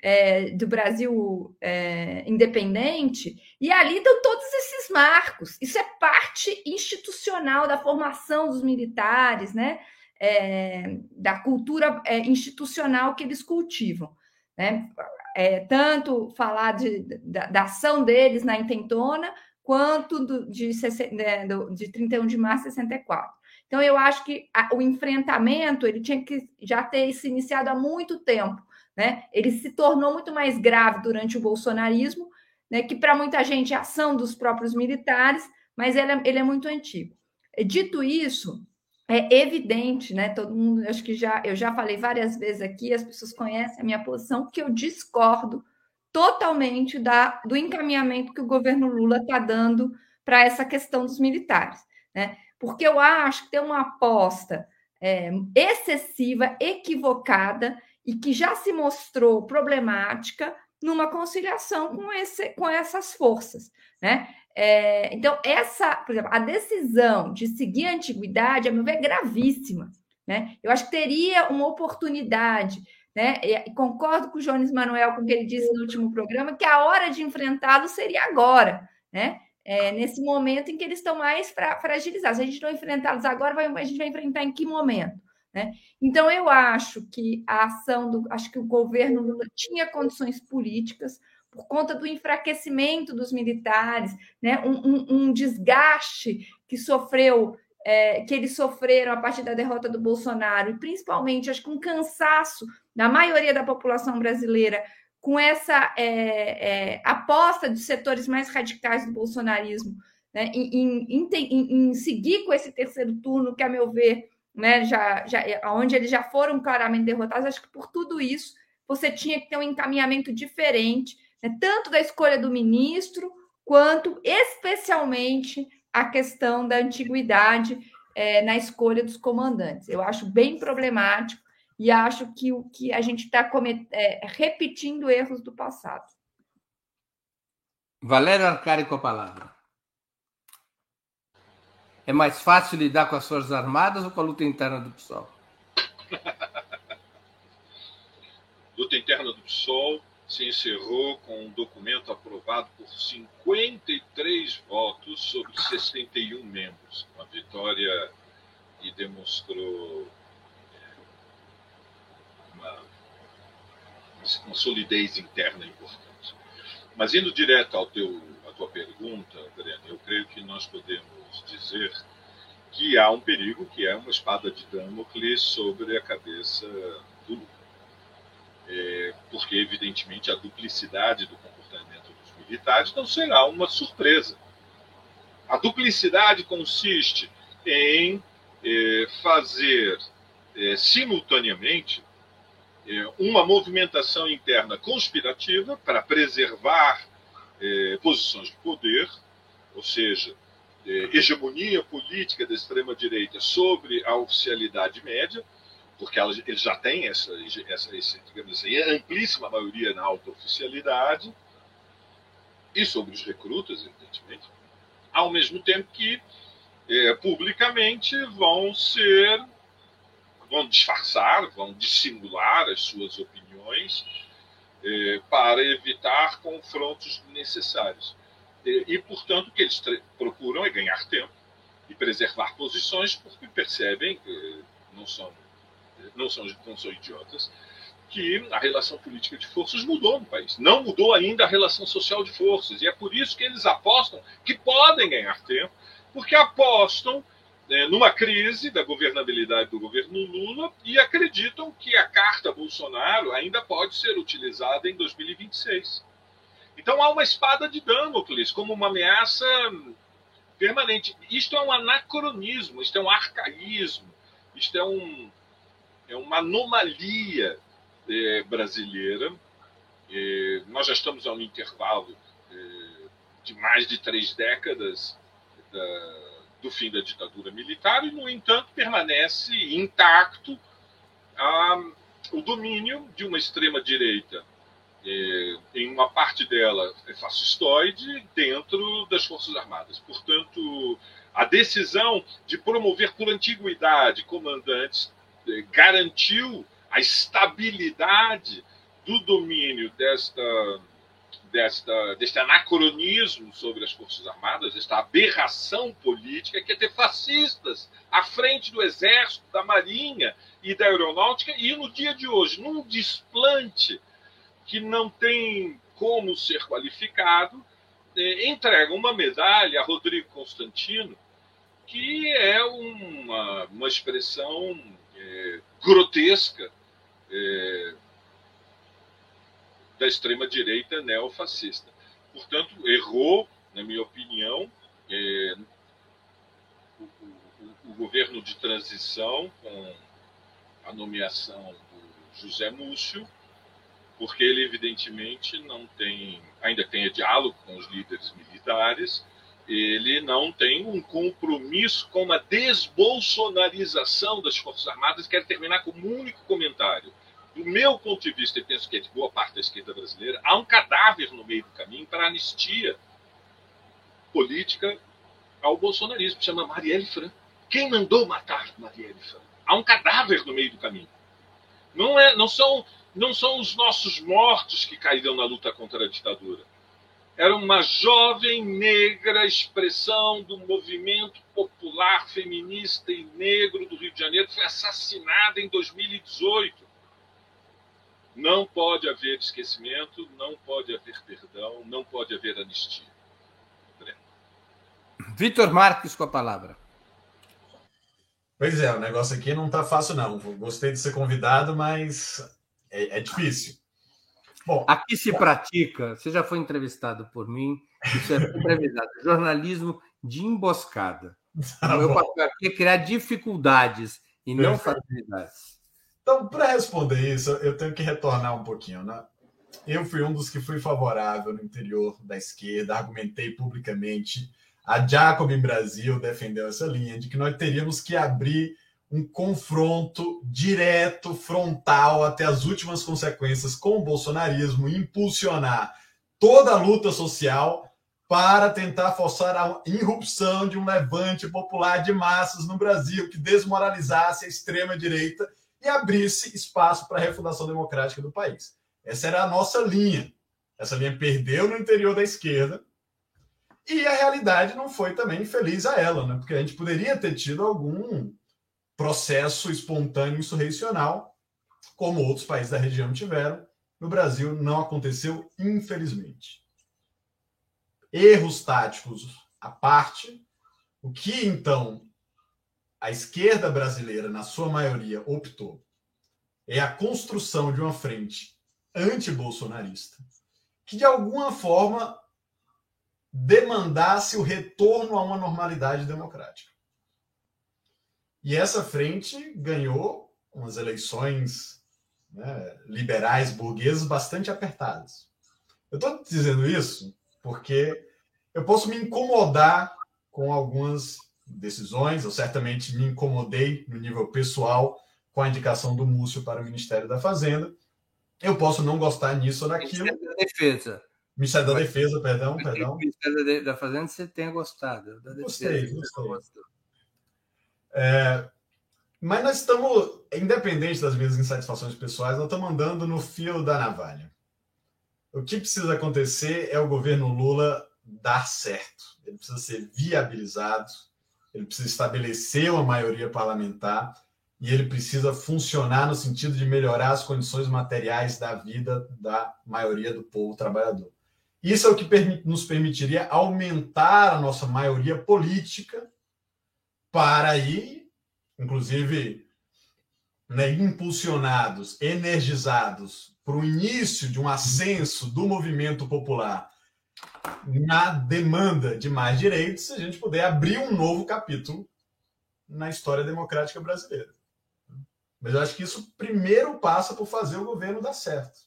É, do Brasil é, independente, e ali estão todos esses marcos. Isso é parte institucional da formação dos militares, né? É, da cultura é, institucional que eles cultivam. Né? É, tanto falar de, da, da, ação deles na intentona, quanto do, de, né, de 31 de março de 64. Então, eu acho que a, o enfrentamento ele tinha que já ter se iniciado há muito tempo. Né? Ele se tornou muito mais grave durante o bolsonarismo, né, que para muita gente é ação dos próprios militares, mas ele é, ele é muito antigo. Dito isso, é evidente, né? Todo mundo, acho que já eu já falei várias vezes aqui, as pessoas conhecem a minha posição, que eu discordo totalmente da, do encaminhamento que o governo Lula está dando para essa questão dos militares, né? Porque eu acho que tem uma aposta é, excessiva, equivocada e que já se mostrou problemática numa conciliação com, esse, com essas forças, né? É, então, essa, por exemplo, a decisão de seguir a antiguidade, a meu ver, é gravíssima. Né? Eu acho que teria uma oportunidade né? E concordo com o Jones Manuel, com o que ele disse no último programa, que a hora de enfrentá-lo seria agora, né? É, nesse momento em que eles estão mais fragilizados. Se a gente não enfrentá-los agora, vai, a gente vai enfrentar em que momento? Né? Então, eu acho que a ação do. Acho que o governo Lula tinha condições políticas, por conta do enfraquecimento dos militares, né? um, um, um desgaste que sofreu é, que eles sofreram a partir da derrota do Bolsonaro, e principalmente, acho que um cansaço da maioria da população brasileira com essa é, é, aposta de setores mais radicais do bolsonarismo né, em, em, em, em, seguir com esse terceiro turno, que, a meu ver, né, já, já, onde eles já foram claramente derrotados, acho que por tudo isso você tinha que ter um encaminhamento diferente, né, tanto da escolha do ministro, quanto especialmente a questão da antiguidade é, na escolha dos comandantes. Eu acho bem problemático e acho que o que a gente está é, repetindo erros do passado. Valério Arcari com a palavra. É mais fácil lidar com as Forças Armadas ou com a luta interna do PSOL? luta interna do PSOL se encerrou com um documento aprovado por 53 votos sobre 61 membros, uma vitória que demonstrou é, uma, uma solidez interna importante. Mas indo direto ao teu, à tua pergunta, Breno, eu creio que nós podemos dizer que há um perigo que é uma espada de Damocles sobre a cabeça do Lula é, porque, evidentemente, a duplicidade do comportamento dos militares não será uma surpresa. A duplicidade consiste em é, fazer é, simultaneamente é, uma movimentação interna conspirativa para preservar é, posições de poder, ou seja, é, hegemonia política da extrema-direita sobre a oficialidade média, porque elas, eles já têm essa, essa esse, digamos assim, amplíssima maioria na alta oficialidade, e sobre os recrutas, evidentemente, ao mesmo tempo que é, publicamente vão ser, vão disfarçar, vão dissimular as suas opiniões é, para evitar confrontos necessários. E, e portanto, o que eles procuram é ganhar tempo e preservar posições, porque percebem que não são não são, não são idiotas, que a relação política de forças mudou no país. Não mudou ainda a relação social de forças. E é por isso que eles apostam que podem ganhar tempo, porque apostam é, numa crise da governabilidade do governo Lula e acreditam que a carta Bolsonaro ainda pode ser utilizada em 2026. Então há uma espada de Damocles como uma ameaça permanente. Isto é um anacronismo, isto é um arcaísmo, isto é, um, é uma anomalia é, brasileira. É, nós já estamos a um intervalo é, de mais de três décadas da, do fim da ditadura militar e, no entanto, permanece intacto a, o domínio de uma extrema-direita, é, em uma parte dela é fascistoide, dentro das Forças Armadas. Portanto, a decisão de promover por antiguidade comandantes é, garantiu a estabilidade do domínio desta, desta, deste anacronismo sobre as Forças Armadas, esta aberração política, que é ter fascistas à frente do Exército, da Marinha e da Aeronáutica, e no dia de hoje, num desplante que não tem como ser qualificado, é, entrega uma medalha a Rodrigo Constantino, que é uma, uma expressão é, grotesca é, da extrema-direita neofascista. Portanto, errou, na minha opinião, é, o, o, o, governo de transição com a nomeação do José Múcio, porque ele, evidentemente, não tem, ainda tem diálogo com os líderes militares, ele não tem um compromisso com a desbolsonarização das Forças Armadas. Quero terminar com um único comentário. Do meu ponto de vista, e penso que é de boa parte da esquerda brasileira, há um cadáver no meio do caminho para anistia política ao bolsonarismo, chama Marielle Franco. Quem mandou matar Marielle Franco? Há um cadáver no meio do caminho. Não, é, não, são, não são os nossos mortos que caíram na luta contra a ditadura era uma jovem negra expressão do movimento popular feminista e negro do Rio de Janeiro, que foi assassinada em 2018. Não pode haver esquecimento, não pode haver perdão, não pode haver anistia. Vitor Marques com a palavra. Pois é, o negócio aqui não está fácil, não. Gostei de ser convidado, mas é, é difícil. Bom, aqui se pratica, você já foi entrevistado por mim, isso é entrevistado, jornalismo de emboscada. Tá o meu papel aqui é criar dificuldades e Perfeito. não facilidades. Então, para responder isso, eu tenho que retornar um pouquinho. Né? Eu fui um dos que fui favorável no interior da esquerda, argumentei publicamente. A Jacobin Brasil defendeu essa linha de que nós teríamos que abrir um confronto direto, frontal, até as últimas consequências com o bolsonarismo, impulsionar toda a luta social para tentar forçar a irrupção de um levante popular de massas no Brasil que desmoralizasse a extrema-direita e abrisse espaço para a refundação democrática do país. Essa era a nossa linha. Essa linha perdeu no interior da esquerda, e a realidade não foi também feliz a ela, né? porque a gente poderia ter tido algum processo espontâneo insurrecional, como outros países da região tiveram. No Brasil não aconteceu, infelizmente. Erros táticos à parte, o que então a esquerda brasileira, na sua maioria, optou é a construção de uma frente anti-bolsonarista que, de alguma forma, demandasse o retorno a uma normalidade democrática. E essa frente ganhou umas eleições né, liberais burguesas bastante apertadas. Eu estou dizendo isso porque eu posso me incomodar com algumas decisões. Eu certamente me incomodei no nível pessoal com a indicação do Múcio para o Ministério da Fazenda. Eu posso não gostar nisso ou naquilo. Ministério da Defesa. Ministério da Defesa, perdão, perdão. Ministério da Fazenda você tenha gostado. Da gostei, gostei. É, mas nós estamos, independente das minhas insatisfações pessoais, nós estamos andando no fio da navalha. O que precisa acontecer é o governo Lula dar certo. Ele precisa ser viabilizado, ele precisa estabelecer uma maioria parlamentar e ele precisa funcionar no sentido de melhorar as condições materiais da vida da maioria do povo trabalhador. Isso é o que nos permitiria aumentar a nossa maioria política para aí, inclusive, né, impulsionados, energizados para o início de um ascenso do movimento popular na demanda de mais direitos, a gente puder abrir um novo capítulo na história democrática brasileira. Mas eu acho que isso primeiro passa por fazer o governo dar certo.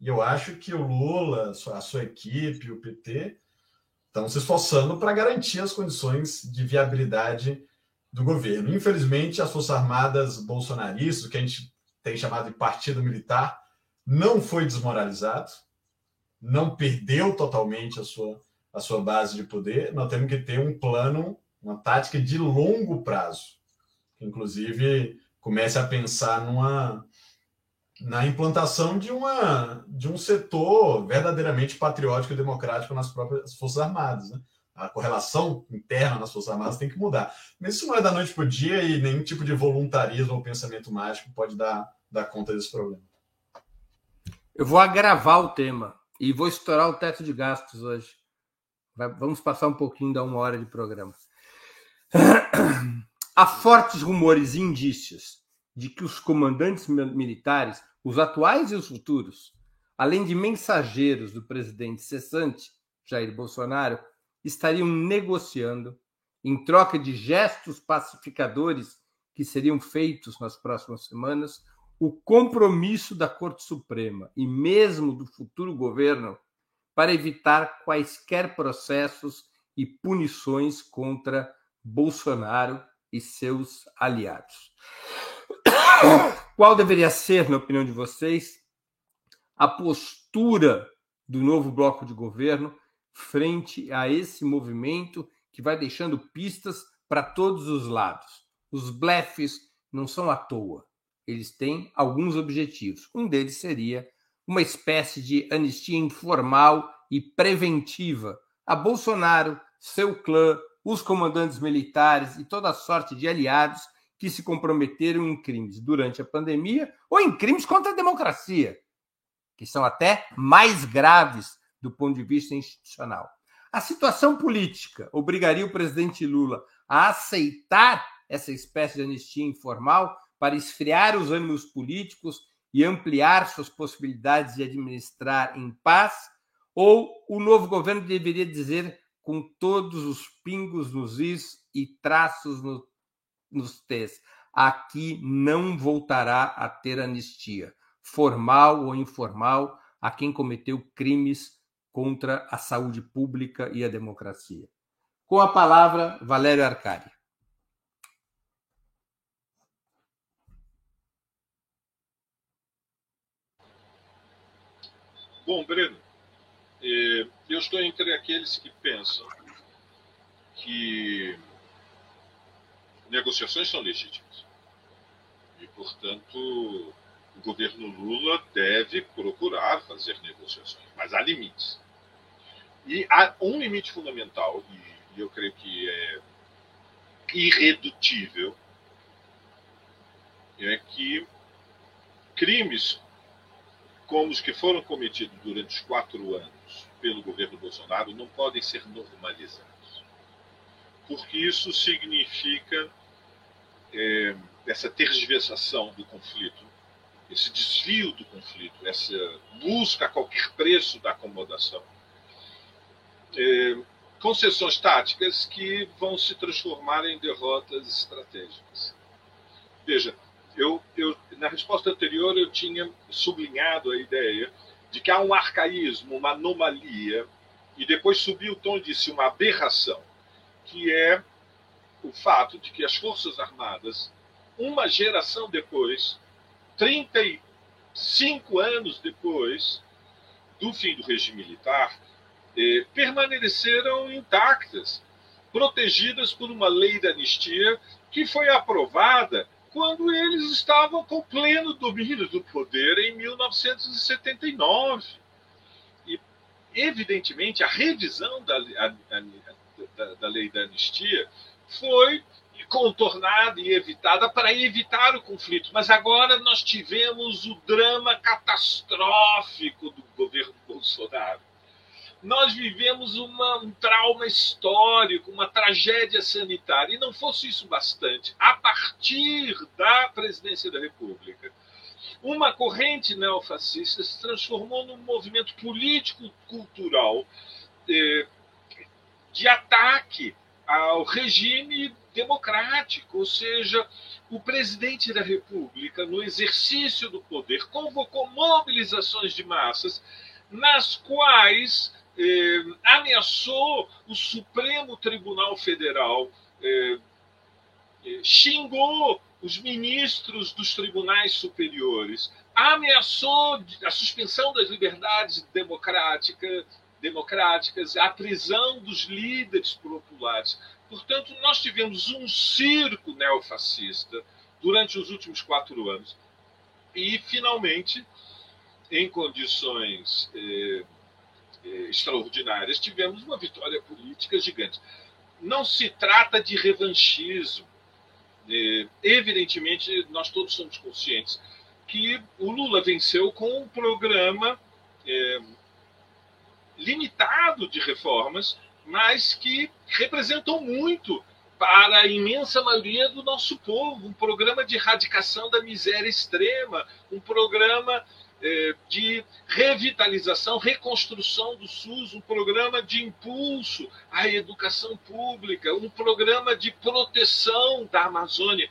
E eu acho que o Lula, a sua equipe, o PT, estão se esforçando para garantir as condições de viabilidade do governo. Infelizmente, as Forças Armadas bolsonaristas, o que a gente tem chamado de partido militar, não foi desmoralizado, não perdeu totalmente a sua, a sua base de poder. Nós temos que ter um plano, uma tática de longo prazo, inclusive comece a pensar numa na implantação de uma de um setor verdadeiramente patriótico e democrático nas próprias Forças Armadas, né? A correlação interna nas Forças Armadas tem que mudar. Mas isso não é da noite para o dia e nenhum tipo de voluntarismo ou pensamento mágico pode dar, dar conta desse problema. Eu vou agravar o tema e vou estourar o teto de gastos hoje. Vai, vamos passar um pouquinho da uma hora de programa. Há fortes rumores e indícios de que os comandantes militares, os atuais e os futuros, além de mensageiros do presidente cessante, Jair Bolsonaro, estariam negociando, em troca de gestos pacificadores que seriam feitos nas próximas semanas, o compromisso da Corte Suprema e mesmo do futuro governo para evitar quaisquer processos e punições contra Bolsonaro e seus aliados. Qual deveria ser, na opinião de vocês, a postura do novo bloco de governo frente a esse movimento que vai deixando pistas para todos os lados? Os blefes não são à toa eles têm alguns objetivos. Um deles seria uma espécie de anistia informal e preventiva a Bolsonaro, seu clã, os comandantes militares e toda sorte de aliados que se comprometeram em crimes durante a pandemia ou em crimes contra a democracia, que são até mais graves do ponto de vista institucional. A situação política obrigaria o presidente Lula a aceitar essa espécie de anistia informal para esfriar os ânimos políticos e ampliar suas possibilidades de administrar em paz? Ou o novo governo deveria dizer com todos os pingos nos is e traços no, nos t's: aqui não voltará a ter anistia, formal ou informal, a quem cometeu crimes contra a saúde pública e a democracia. Com a palavra, Valério Arcari. Bom, Breno, é, eu estou entre aqueles que pensam que negociações são legítimas. E, portanto, o governo Lula deve procurar fazer negociações, mas há limites. E há um limite fundamental, e eu creio que é irredutível, é que crimes como os que foram cometidos durante os quatro anos pelo governo Bolsonaro não podem ser normalizados. Porque isso significa é, essa tergiversação do conflito, esse desvio do conflito, essa busca a qualquer preço da acomodação. É, concessões táticas que vão se transformar em derrotas estratégicas. Veja, eu, eu, na resposta anterior, eu tinha sublinhado a ideia de que há um arcaísmo, uma anomalia, e depois subi o tom e disse uma aberração, que é o fato de que as Forças Armadas, uma geração depois, 35 anos depois do fim do regime militar, eh, permaneceram intactas, protegidas por uma lei da anistia que foi aprovada quando eles estavam com pleno domínio do poder em 1979. E, evidentemente, a revisão da, a, da, da lei da anistia foi contornada e evitada para evitar o conflito. Mas agora nós tivemos o drama catastrófico do governo Bolsonaro. Nós vivemos uma, um trauma histórico, uma tragédia sanitária. E não fosse isso bastante, a partir da presidência da República, uma corrente neofascista se transformou num movimento político-cultural eh, de ataque ao regime democrático, ou seja, o presidente da República, no exercício do poder, convocou mobilizações de massas nas quais eh, ameaçou o Supremo Tribunal Federal, eh, xingou os ministros dos tribunais superiores, ameaçou a suspensão das liberdades democráticas, democráticas, a prisão dos líderes populares. Portanto, nós tivemos um circo neofascista durante os últimos quatro anos. E, finalmente, em condições eh, extraordinárias, tivemos uma vitória política gigante. Não se trata de revanchismo. Eh, evidentemente, nós todos somos conscientes que o Lula venceu com um programa eh, limitado de reformas mas que representam muito para a imensa maioria do nosso povo. Um programa de erradicação da miséria extrema, um programa eh, de revitalização, reconstrução do SUS, um programa de impulso à educação pública, um programa de proteção da Amazônia.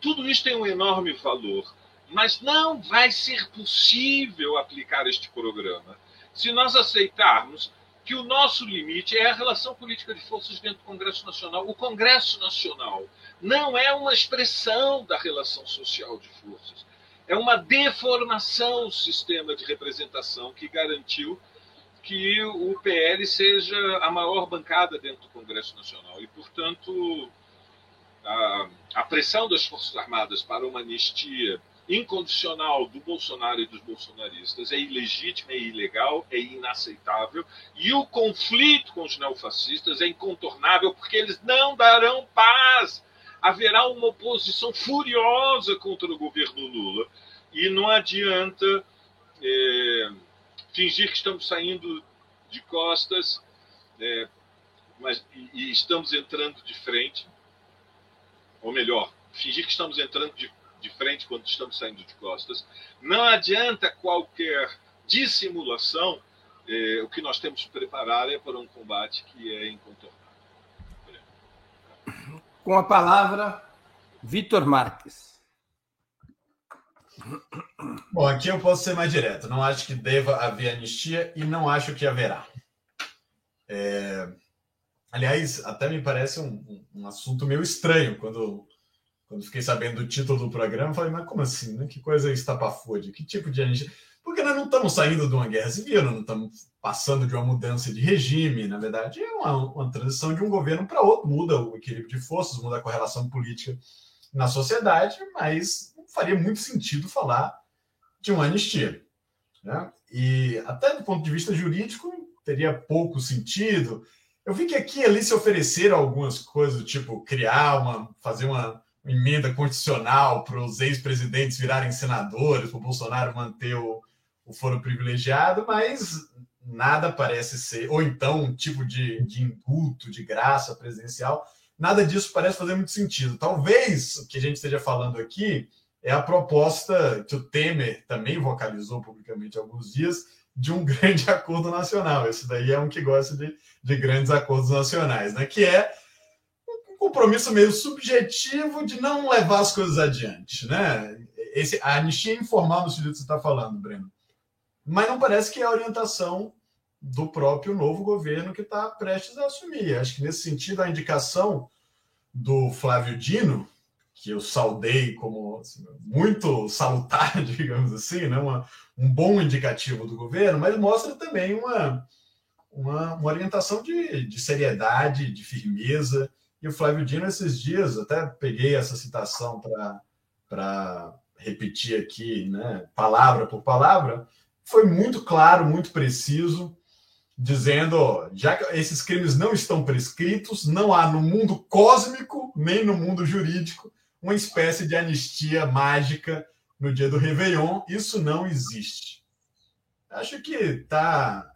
Tudo isso tem um enorme valor, mas não vai ser possível aplicar este programa se nós aceitarmos que o nosso limite é a relação política de forças dentro do Congresso Nacional. O Congresso Nacional não é uma expressão da relação social de forças, é uma deformação do sistema de representação que garantiu que o PL seja a maior bancada dentro do Congresso Nacional. E, portanto, a, a pressão das Forças Armadas para uma anistia incondicional do Bolsonaro e dos bolsonaristas é ilegítima, é ilegal, é inaceitável. E o conflito com os neofascistas é incontornável porque eles não darão paz. Haverá uma oposição furiosa contra o governo Lula. E não adianta é, fingir que estamos saindo de costas é, mas, e, e estamos entrando de frente. Ou melhor, fingir que estamos entrando de de frente quando estamos saindo de costas. Não adianta qualquer dissimulação. Eh, o que nós temos que preparar é para um combate que é incontornável. Com a palavra, Vitor Marques. Bom, aqui eu posso ser mais direto. Não acho que deva haver anistia e não acho que haverá. É... Aliás, até me parece um, um, assunto meio estranho quando quando fiquei sabendo do título do programa, falei, mas como assim? Né? Que coisa estapafúrdia? Que tipo de anistia? Porque nós não estamos saindo de uma guerra civil, nós não estamos passando de uma mudança de regime, na verdade, é uma, uma transição de um governo para outro, muda o equilíbrio de forças, muda a correlação política na sociedade, mas não faria muito sentido falar de uma anistia. Né? E até do ponto de vista jurídico, teria pouco sentido. Eu vi que aqui e ali se ofereceram algumas coisas, tipo criar uma, fazer uma emenda constitucional para os ex-presidentes virarem senadores, para o Bolsonaro manter o, o foro privilegiado, mas nada parece ser, ou então um tipo de, de indulto, de graça presidencial, nada disso parece fazer muito sentido. Talvez o que a gente esteja falando aqui é a proposta que o Temer também vocalizou publicamente há alguns dias de um grande acordo nacional. Esse daí é um que gosta de, de grandes acordos nacionais, né? que é compromisso meio subjetivo de não levar as coisas adiante, né? Esse, a anistia informal no sentido que você está falando, Breno. Mas não parece que é a orientação do próprio novo governo que está prestes a assumir. Acho que nesse sentido a indicação do Flávio Dino, que eu saudei como assim, muito salutar, digamos assim, né? Uma, um bom indicativo do governo, mas mostra também uma, uma, uma orientação de, de seriedade, de firmeza, e o Flávio Dino, esses dias, até peguei essa citação para repetir aqui, né, palavra por palavra, foi muito claro, muito preciso, dizendo: já que esses crimes não estão prescritos, não há no mundo cósmico, nem no mundo jurídico, uma espécie de anistia mágica no dia do Réveillon. Isso não existe. Acho que está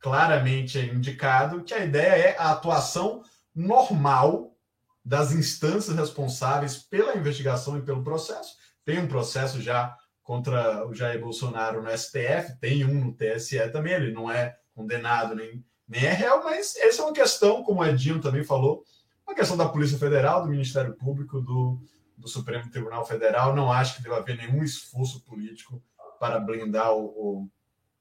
claramente indicado que a ideia é a atuação normal das instâncias responsáveis pela investigação e pelo processo. Tem um processo já contra o Jair Bolsonaro no STF, tem um no TSE também, ele não é condenado nem, nem é réu, mas essa é uma questão, como o Edinho também falou, uma questão da Polícia Federal, do Ministério Público, do, do Supremo Tribunal Federal. Não acho que deva haver nenhum esforço político para blindar o, o,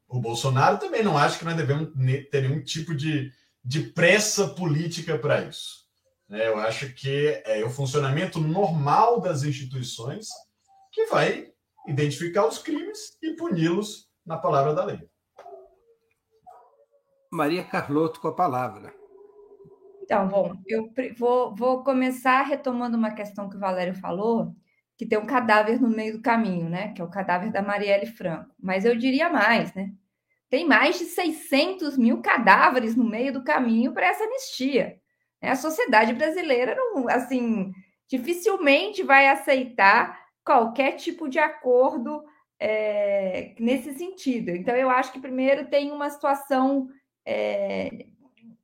o Bolsonaro. Também não acho que nós devemos ter nenhum tipo de, de pressa política para isso. É, eu acho que é o funcionamento normal das instituições que vai identificar os crimes e puni-los na palavra da lei. Maria Carlotto com a palavra. Então, bom, eu vou, vou começar retomando uma questão que o Valério falou, que tem um cadáver no meio do caminho, né? Que é o cadáver da Marielle Franco. Mas eu diria mais, né? Tem mais de 600 mil cadáveres no meio do caminho para essa anistia. A sociedade brasileira não, assim, dificilmente vai aceitar qualquer tipo de acordo é, nesse sentido. Então, eu acho que primeiro tem uma situação é,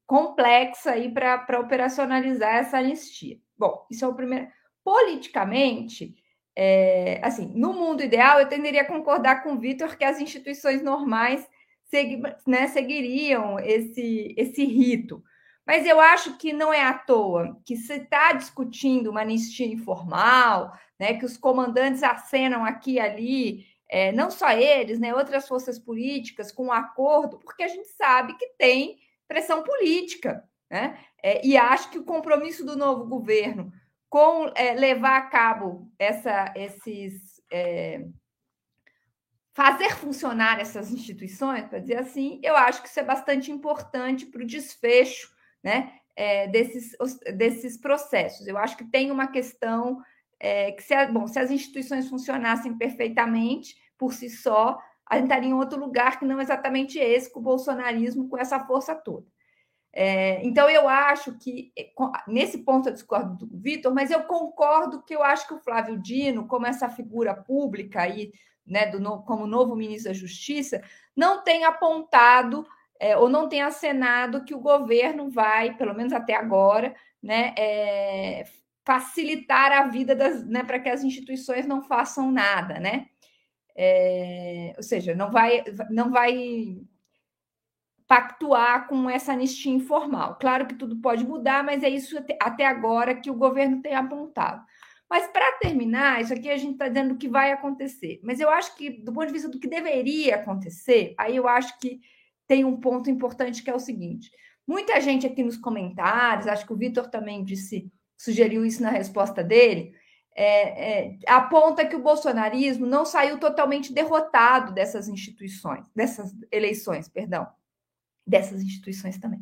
complexa aí para operacionalizar essa anistia. Bom, isso é o primeiro. Politicamente, é, assim, no mundo ideal, eu tenderia a concordar com o Vitor que as instituições normais segui, né, seguiriam esse, esse rito. Mas eu acho que não é à toa que se está discutindo uma anistia informal, né, que os comandantes acenam aqui e ali, é, não só eles, né, outras forças políticas, com um acordo, porque a gente sabe que tem pressão política. Né? É, e acho que o compromisso do novo governo com é, levar a cabo essa, esses. É, fazer funcionar essas instituições, para dizer assim, eu acho que isso é bastante importante para o desfecho né, é, desses, desses processos. Eu acho que tem uma questão é, que, se, bom, se as instituições funcionassem perfeitamente por si só, a gente estaria em outro lugar que não exatamente esse, com o bolsonarismo, com essa força toda. É, então, eu acho que, é, nesse ponto, eu discordo do Vitor, mas eu concordo que eu acho que o Flávio Dino, como essa figura pública aí, né, do, como novo ministro da Justiça, não tem apontado é, ou não tem acenado que o governo vai, pelo menos até agora, né, é, facilitar a vida das, né, para que as instituições não façam nada, né? É, ou seja, não vai, não vai pactuar com essa anistia informal. Claro que tudo pode mudar, mas é isso até agora que o governo tem apontado. Mas para terminar, isso aqui a gente está dizendo que vai acontecer. Mas eu acho que, do ponto de vista do que deveria acontecer, aí eu acho que tem um ponto importante que é o seguinte: muita gente aqui nos comentários, acho que o Vitor também disse, sugeriu isso na resposta dele, é, é, aponta que o bolsonarismo não saiu totalmente derrotado dessas instituições, dessas eleições, perdão, dessas instituições também,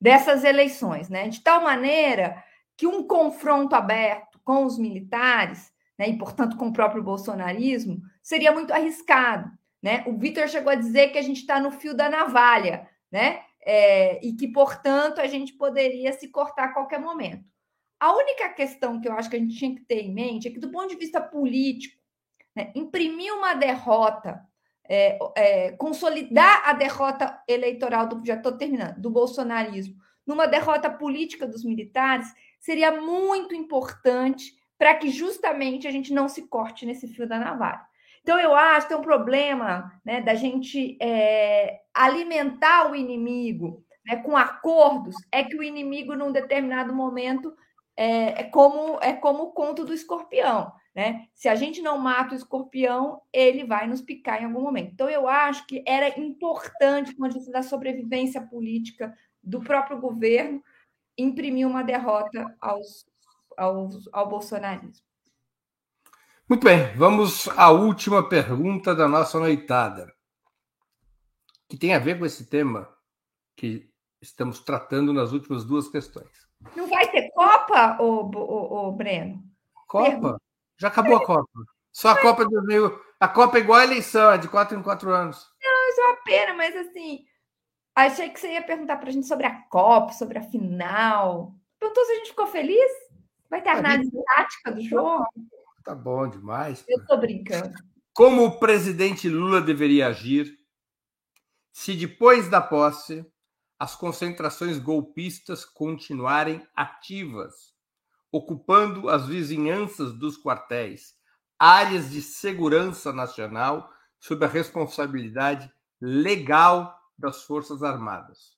dessas eleições, né? De tal maneira que um confronto aberto com os militares, né, e portanto com o próprio bolsonarismo, seria muito arriscado, né? O Vitor chegou a dizer que a gente está no fio da navalha, né? É, e que, portanto, a gente poderia se cortar a qualquer momento. A única questão que eu acho que a gente tinha que ter em mente é que, do ponto de vista político, né, imprimir uma derrota, é, é, consolidar a derrota eleitoral do já estou terminando, do bolsonarismo, numa derrota política dos militares, seria muito importante para que justamente a gente não se corte nesse fio da navalha. Então, eu acho que tem um problema né, da gente é, alimentar o inimigo né, com acordos, é que o inimigo, num determinado momento, é, é, como é como o conto do escorpião, né? Se a gente não mata o escorpião, ele vai nos picar em algum momento. Então, eu acho que era importante, quando a da sobrevivência política do próprio governo, imprimir uma derrota aos, aos, ao bolsonarismo. Muito bem, vamos à última pergunta da nossa noitada, que tem a ver com esse tema que estamos tratando nas últimas duas questões. Não vai ter Copa, ô, ô, ô Breno? Copa? Já acabou a Copa. Só a Copa do Rio. A Copa é igual a eleição, é de quatro em quatro anos. Não, isso é uma pena, mas assim. Achei que você ia perguntar para a gente sobre a Copa, sobre a final. Perguntou se a gente ficou feliz? Vai ter análise tática do jogo? Tá bom demais. Eu estou brincando. Como o presidente Lula deveria agir se depois da posse as concentrações golpistas continuarem ativas, ocupando as vizinhanças dos quartéis, áreas de segurança nacional sob a responsabilidade legal das Forças Armadas.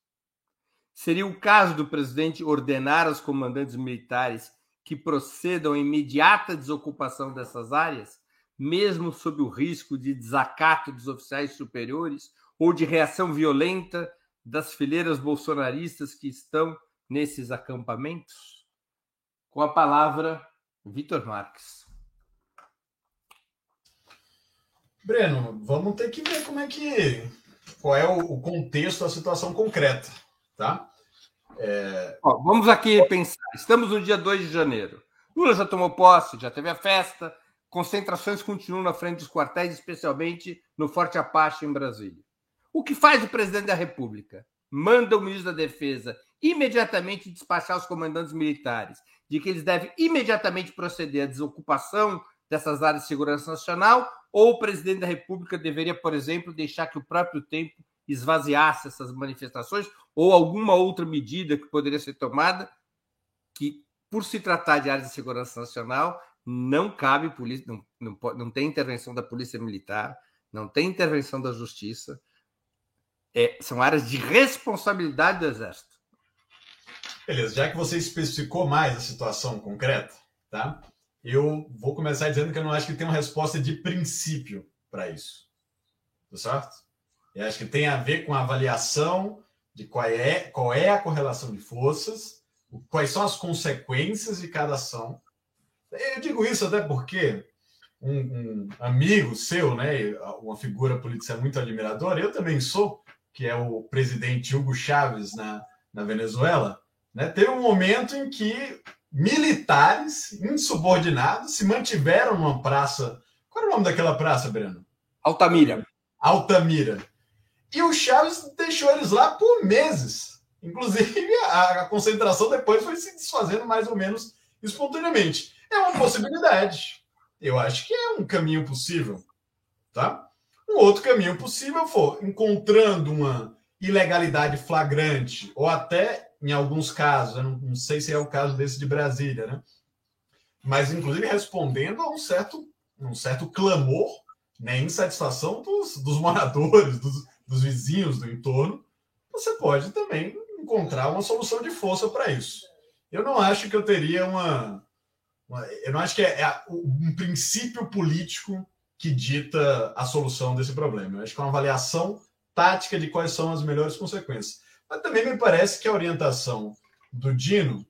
Seria o caso do presidente ordenar aos comandantes militares que procedam à imediata desocupação dessas áreas, mesmo sob o risco de desacato dos oficiais superiores ou de reação violenta das fileiras bolsonaristas que estão nesses acampamentos? Com a palavra, Vitor Marques. Breno, vamos ter que ver como é que qual é o, contexto da situação concreta, tá? É... Ó, vamos aqui pensar. Estamos no dia 2 de janeiro. Lula já tomou posse, já teve a festa. Concentrações continuam na frente dos quartéis, especialmente no Forte Apache em Brasília. O que faz o presidente da República? Manda o ministro da Defesa imediatamente despachar os comandantes militares de que eles devem imediatamente proceder à desocupação dessas áreas de segurança nacional, ou o presidente da República deveria, por exemplo, deixar que o próprio tempo esvaziasse essas manifestações, ou alguma outra medida que poderia ser tomada, que, por se tratar de áreas de segurança nacional, não cabe polícia, não, não, não tem intervenção da polícia militar, não tem intervenção da justiça, é, são áreas de responsabilidade do Exército. Beleza, já que você especificou mais a situação concreta, tá? Eu vou começar dizendo que eu não acho que tem uma resposta de princípio para isso. Tá certo? Eu acho que tem a ver com a avaliação de qual é, qual é a correlação de forças, quais são as consequências de cada ação. Eu digo isso até porque um, um amigo seu, né, uma figura política muito admiradora, eu também sou, que é o presidente Hugo Chávez na, na Venezuela, né, teve um momento em que militares insubordinados se mantiveram numa praça. Qual era o nome daquela praça, Breno? Altamira. Altamira. E o Chaves deixou eles lá por meses. Inclusive, a, a concentração depois foi se desfazendo mais ou menos espontaneamente. É uma possibilidade. Eu acho que é um caminho possível. Tá? Um outro caminho possível for encontrando uma ilegalidade flagrante ou até em alguns casos, não, não sei se é o caso desse de Brasília, né? Mas inclusive respondendo a um certo um certo clamor, né, insatisfação dos, dos moradores, dos, dos vizinhos do entorno, você pode também encontrar uma solução de força para isso. Eu não acho que eu teria uma, uma eu não acho que é, é, um princípio político que dita a solução desse problema. Eu acho que é uma avaliação tática de quais são as melhores consequências. Mas também me parece que a orientação do Dino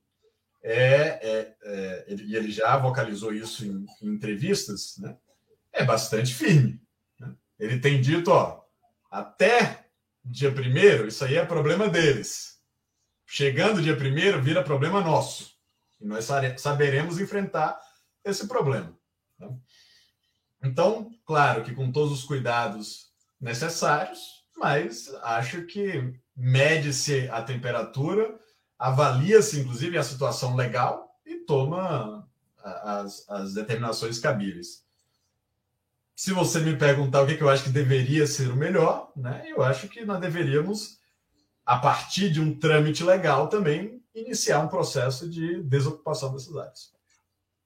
é, é, é ele, ele já vocalizou isso em, em entrevistas, né, é bastante firme. Né? Ele tem dito, ó, até dia primeiro, isso aí é problema deles. Chegando dia primeiro, vira problema nosso. E nós saberemos enfrentar esse problema. Então, claro que com todos os cuidados necessários, mas acho que mede-se a temperatura, avalia-se inclusive a situação legal e toma as, as determinações cabíveis. Se você me perguntar o que, eu acho que deveria ser o melhor, né, eu acho que nós deveríamos, a partir de um trâmite legal, também iniciar um processo de desocupação dessas áreas.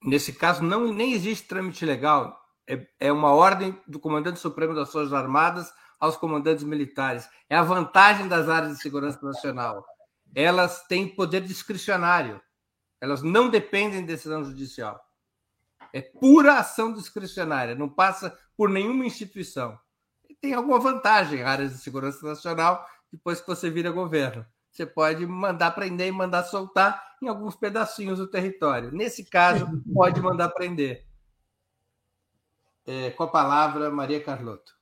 Nesse caso, não nem existe trâmite legal. É, é uma ordem do comandante supremo das Forças Armadas aos comandantes militares. É a vantagem das áreas de segurança nacional. Elas têm poder discricionário. Elas não dependem de decisão judicial. É pura ação discricionária, não passa por nenhuma instituição. E tem alguma vantagem áreas de segurança nacional depois que você vira governo. Você pode mandar prender e mandar soltar em alguns pedacinhos do território. Nesse caso, pode mandar prender. É, com a palavra, Maria Carlotto.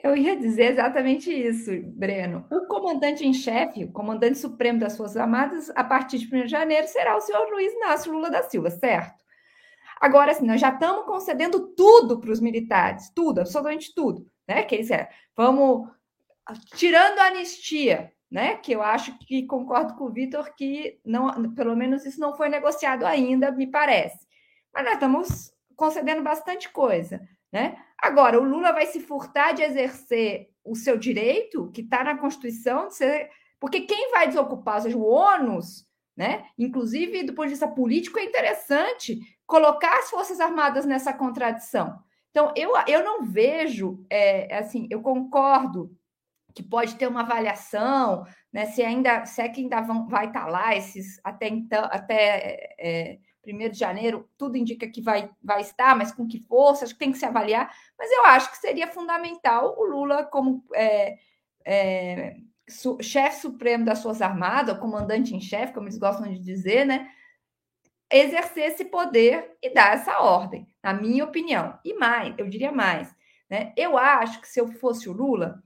Eu ia dizer exatamente isso, Breno. O comandante em chefe, o comandante supremo das Forças Armadas, a partir de 1 de janeiro, será o senhor Luiz Inácio Lula da Silva, certo? Agora, assim, nós já estamos concedendo tudo para os militares, tudo, absolutamente tudo, né? Que eles é, vamos tirando a anistia, né? Que eu acho que concordo com o Vitor que não, pelo menos isso não foi negociado ainda, me parece. Mas nós estamos concedendo bastante coisa, né? Agora, o Lula vai se furtar de exercer o seu direito, que está na Constituição, de ser. Porque quem vai desocupar, ou seja, o ônus, né? Inclusive, do ponto de vista político, é interessante colocar as Forças Armadas nessa contradição. Então, eu, eu não vejo, é, assim, eu concordo que pode ter uma avaliação, né? Se ainda, se é que ainda vão, vai estar tá lá esses até então, até é, 1 de janeiro, tudo indica que vai, vai estar, mas com que força, acho que tem que se avaliar. Mas eu acho que seria fundamental o Lula, como é, é, su, chefe supremo das Forças Armadas, ou comandante em chefe, como eles gostam de dizer, né? Exercer esse poder e dar essa ordem, na minha opinião. E mais, eu diria mais, né? Eu acho que se eu fosse o Lula,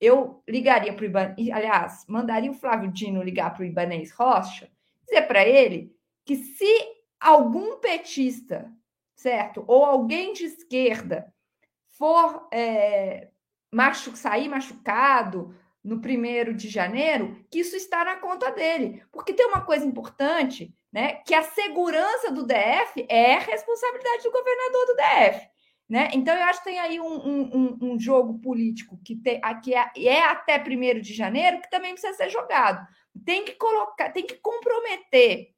eu ligaria para o Ibanez, aliás, mandaria o Flávio Dino ligar para o Ibanez Rocha, dizer para ele que se algum petista, certo? Ou alguém de esquerda for é, machu sair machucado no primeiro de janeiro, que isso está na conta dele. Porque tem uma coisa importante, né? Que a segurança do DF é responsabilidade do governador do DF. Né? Então, eu acho que tem aí um, um, um jogo político que, tem, que é, é até primeiro de janeiro que também precisa ser jogado. Tem que colocar, tem que comprometer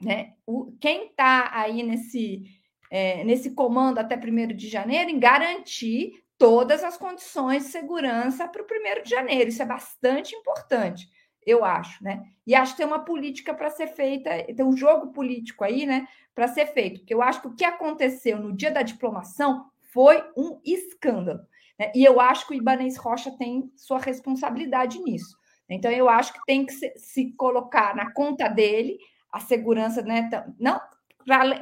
né? O, quem está aí nesse, é, nesse comando até 1 de janeiro em garantir todas as condições de segurança para o 1 de janeiro. Isso é bastante importante, eu acho, né? E acho que tem uma política para ser feita, tem um jogo político aí, né, para ser feito. Porque eu acho que o que aconteceu no dia da diplomação foi um escândalo. Né? E eu acho que o Ibanez Rocha tem sua responsabilidade nisso. Então, eu acho que tem que se, se colocar na conta dele a segurança, né? Não,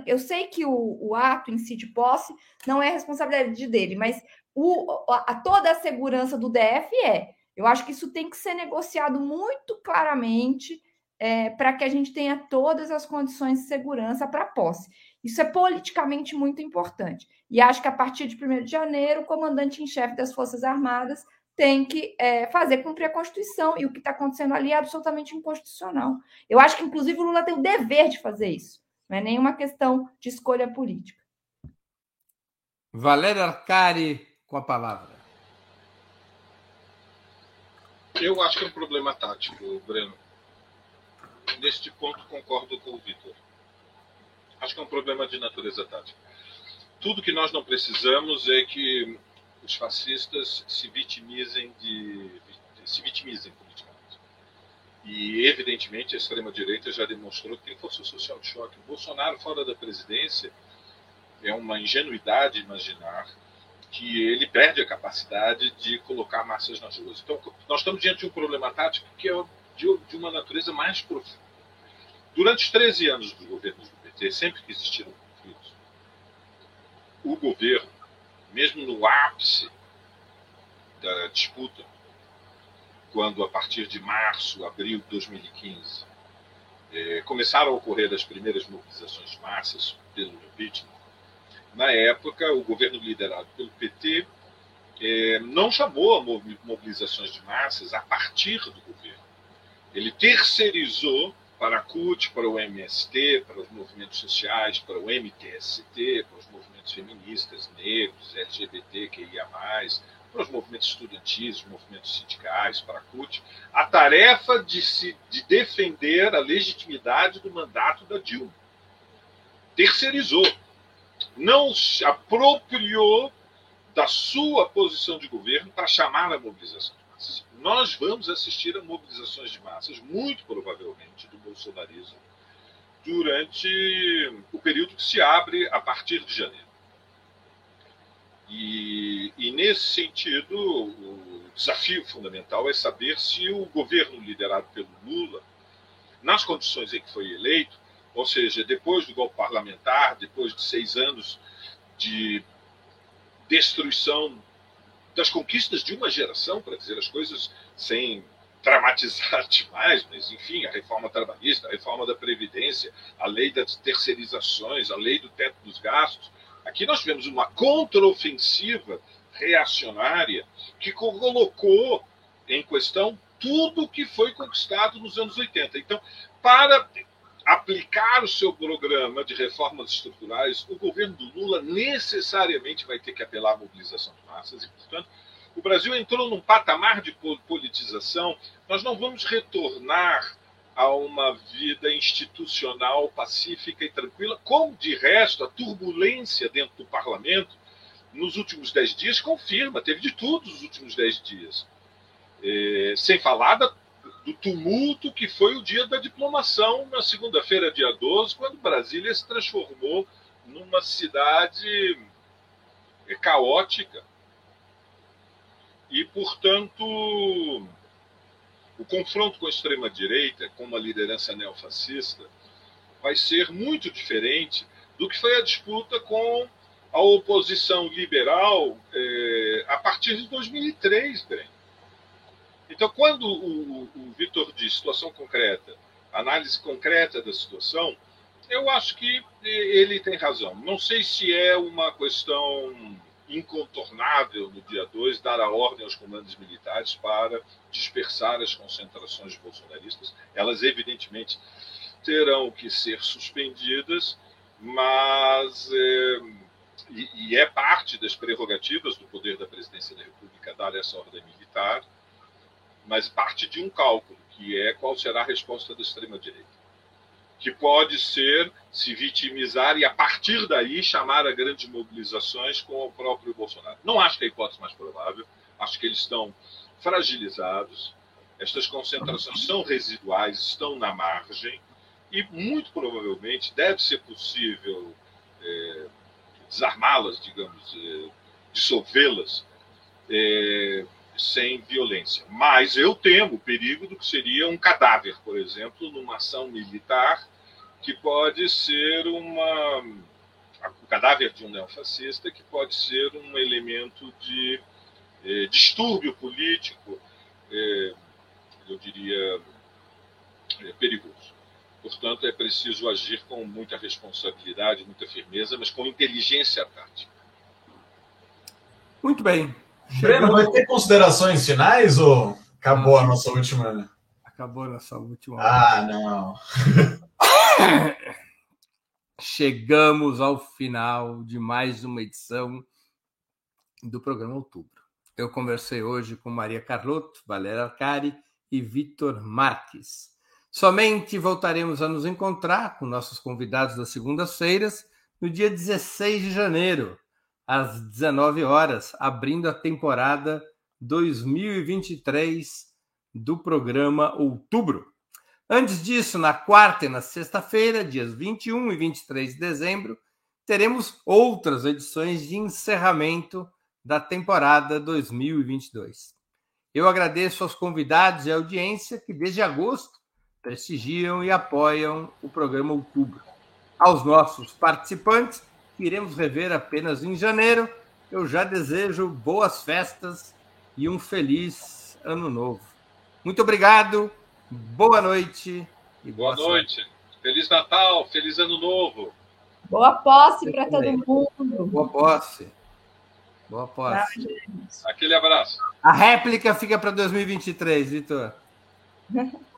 eu sei que o, o, ato em si de posse não é responsabilidade dele, mas o, a, toda a segurança do DF é. Eu acho que isso tem que ser negociado muito claramente é, para que a gente tenha todas as condições de segurança para posse. Isso é politicamente muito importante. E acho que a partir de 1 de janeiro, o comandante em chefe das Forças Armadas tem que é, fazer cumprir a Constituição, e o que está acontecendo ali é absolutamente inconstitucional. Eu acho que, inclusive, o Lula tem o dever de fazer isso, não é nenhuma questão de escolha política. Valério Arcari, com a palavra. Eu acho que é um problema tático, Breno. Neste ponto, concordo com o Vitor. Acho que é um problema de natureza tática. Tudo que nós não precisamos é que os fascistas se vitimizem de, se vitimizem politicamente. E evidentemente a extrema direita já demonstrou que tem força social de choque. O Bolsonaro fora da presidência é uma ingenuidade imaginar que ele perde a capacidade de colocar massas nas ruas. Então, nós estamos diante de um problema tático que é de, de uma natureza mais profunda. Durante os 13 anos dos governos do PT, sempre que existiram conflitos, o governo mesmo no ápice da disputa, quando a partir de março, abril de 2015, é, começaram a ocorrer as primeiras mobilizações de massas pelo impeachment, na época, o governo liderado pelo PT é, não chamou a mobilizações de massas a partir do governo. Ele terceirizou para a CUT, para o MST, para os movimentos sociais, para o MTST, para os movimentos feministas, negros, LGBTQIA+, para os movimentos estudantis, os movimentos sindicais, para a CUT, a tarefa de, se, de defender a legitimidade do mandato da Dilma. Terceirizou. Não se apropriou da sua posição de governo para chamar a mobilização nós vamos assistir a mobilizações de massas, muito provavelmente, do bolsonarismo, durante o período que se abre a partir de janeiro. E, e, nesse sentido, o desafio fundamental é saber se o governo liderado pelo Lula, nas condições em que foi eleito, ou seja, depois do golpe parlamentar, depois de seis anos de destruição das conquistas de uma geração, para dizer as coisas sem dramatizar demais, mas enfim, a reforma trabalhista, a reforma da Previdência, a lei das terceirizações, a lei do teto dos gastos. Aqui nós tivemos uma contraofensiva reacionária que colocou em questão tudo o que foi conquistado nos anos 80. Então, para aplicar o seu programa de reformas estruturais, o governo do Lula necessariamente vai ter que apelar à mobilização de massas e, portanto, O Brasil entrou num patamar de politização. Nós não vamos retornar a uma vida institucional pacífica e tranquila, como de resto a turbulência dentro do parlamento nos últimos dez dias confirma, teve de tudo nos últimos dez dias. É, sem falar da, do tumulto que foi o dia da diplomação, na segunda-feira, dia 12, quando Brasília se transformou numa cidade é, caótica. E, portanto, o confronto com a extrema-direita, com uma liderança neofascista, vai ser muito diferente do que foi a disputa com a oposição liberal é, a partir de 2003, bem. Então, quando o, o Vitor diz situação concreta, análise concreta da situação, eu acho que ele tem razão. Não sei se é uma questão incontornável no dia 2 dar a ordem aos comandos militares para dispersar as concentrações bolsonaristas. Elas, evidentemente, terão que ser suspendidas, mas. É, e, e, é parte das prerrogativas do poder da presidência da República dar essa ordem militar, mas parte de um cálculo, que é qual será a resposta da extrema-direita que pode ser se vitimizar e, a partir daí, chamar a grandes mobilizações com o próprio Bolsonaro. Não acho que é a hipótese mais provável, acho que eles estão fragilizados, estas concentrações são residuais, estão na margem, e muito provavelmente deve ser possível é, desarmá-las, digamos, é, dissolvê-las. É, sem violência. Mas eu temo o perigo do que seria um cadáver, por exemplo, numa ação militar que pode ser uma. O cadáver de um neofascista, que pode ser um elemento de eh, distúrbio político, eh, eu diria, eh, perigoso. Portanto, é preciso agir com muita responsabilidade, muita firmeza, mas com inteligência tática. Muito bem. Breno, vai ter considerações finais ou acabou a nossa última? Acabou a nossa última. Ah, não. Chegamos ao final de mais uma edição do programa Outubro. Eu conversei hoje com Maria Carlotto, Valéria Arcari e Vitor Marques. Somente voltaremos a nos encontrar com nossos convidados das segundas-feiras no dia 16 de janeiro, às 19 horas, abrindo a temporada 2023 do programa Outubro. Antes disso, na quarta e na sexta-feira, dias 21 e 23 de dezembro, teremos outras edições de encerramento da temporada 2022. Eu agradeço aos convidados e audiência que, desde agosto, prestigiam e apoiam o programa Outubro. Aos nossos participantes, que iremos rever apenas em janeiro, eu já desejo boas festas e um feliz ano novo. Muito obrigado, boa noite. E boa, boa noite. Feliz Natal, feliz ano novo. Boa posse para todo mundo. Boa posse. Boa posse. Aquele abraço. A réplica fica para 2023, Vitor.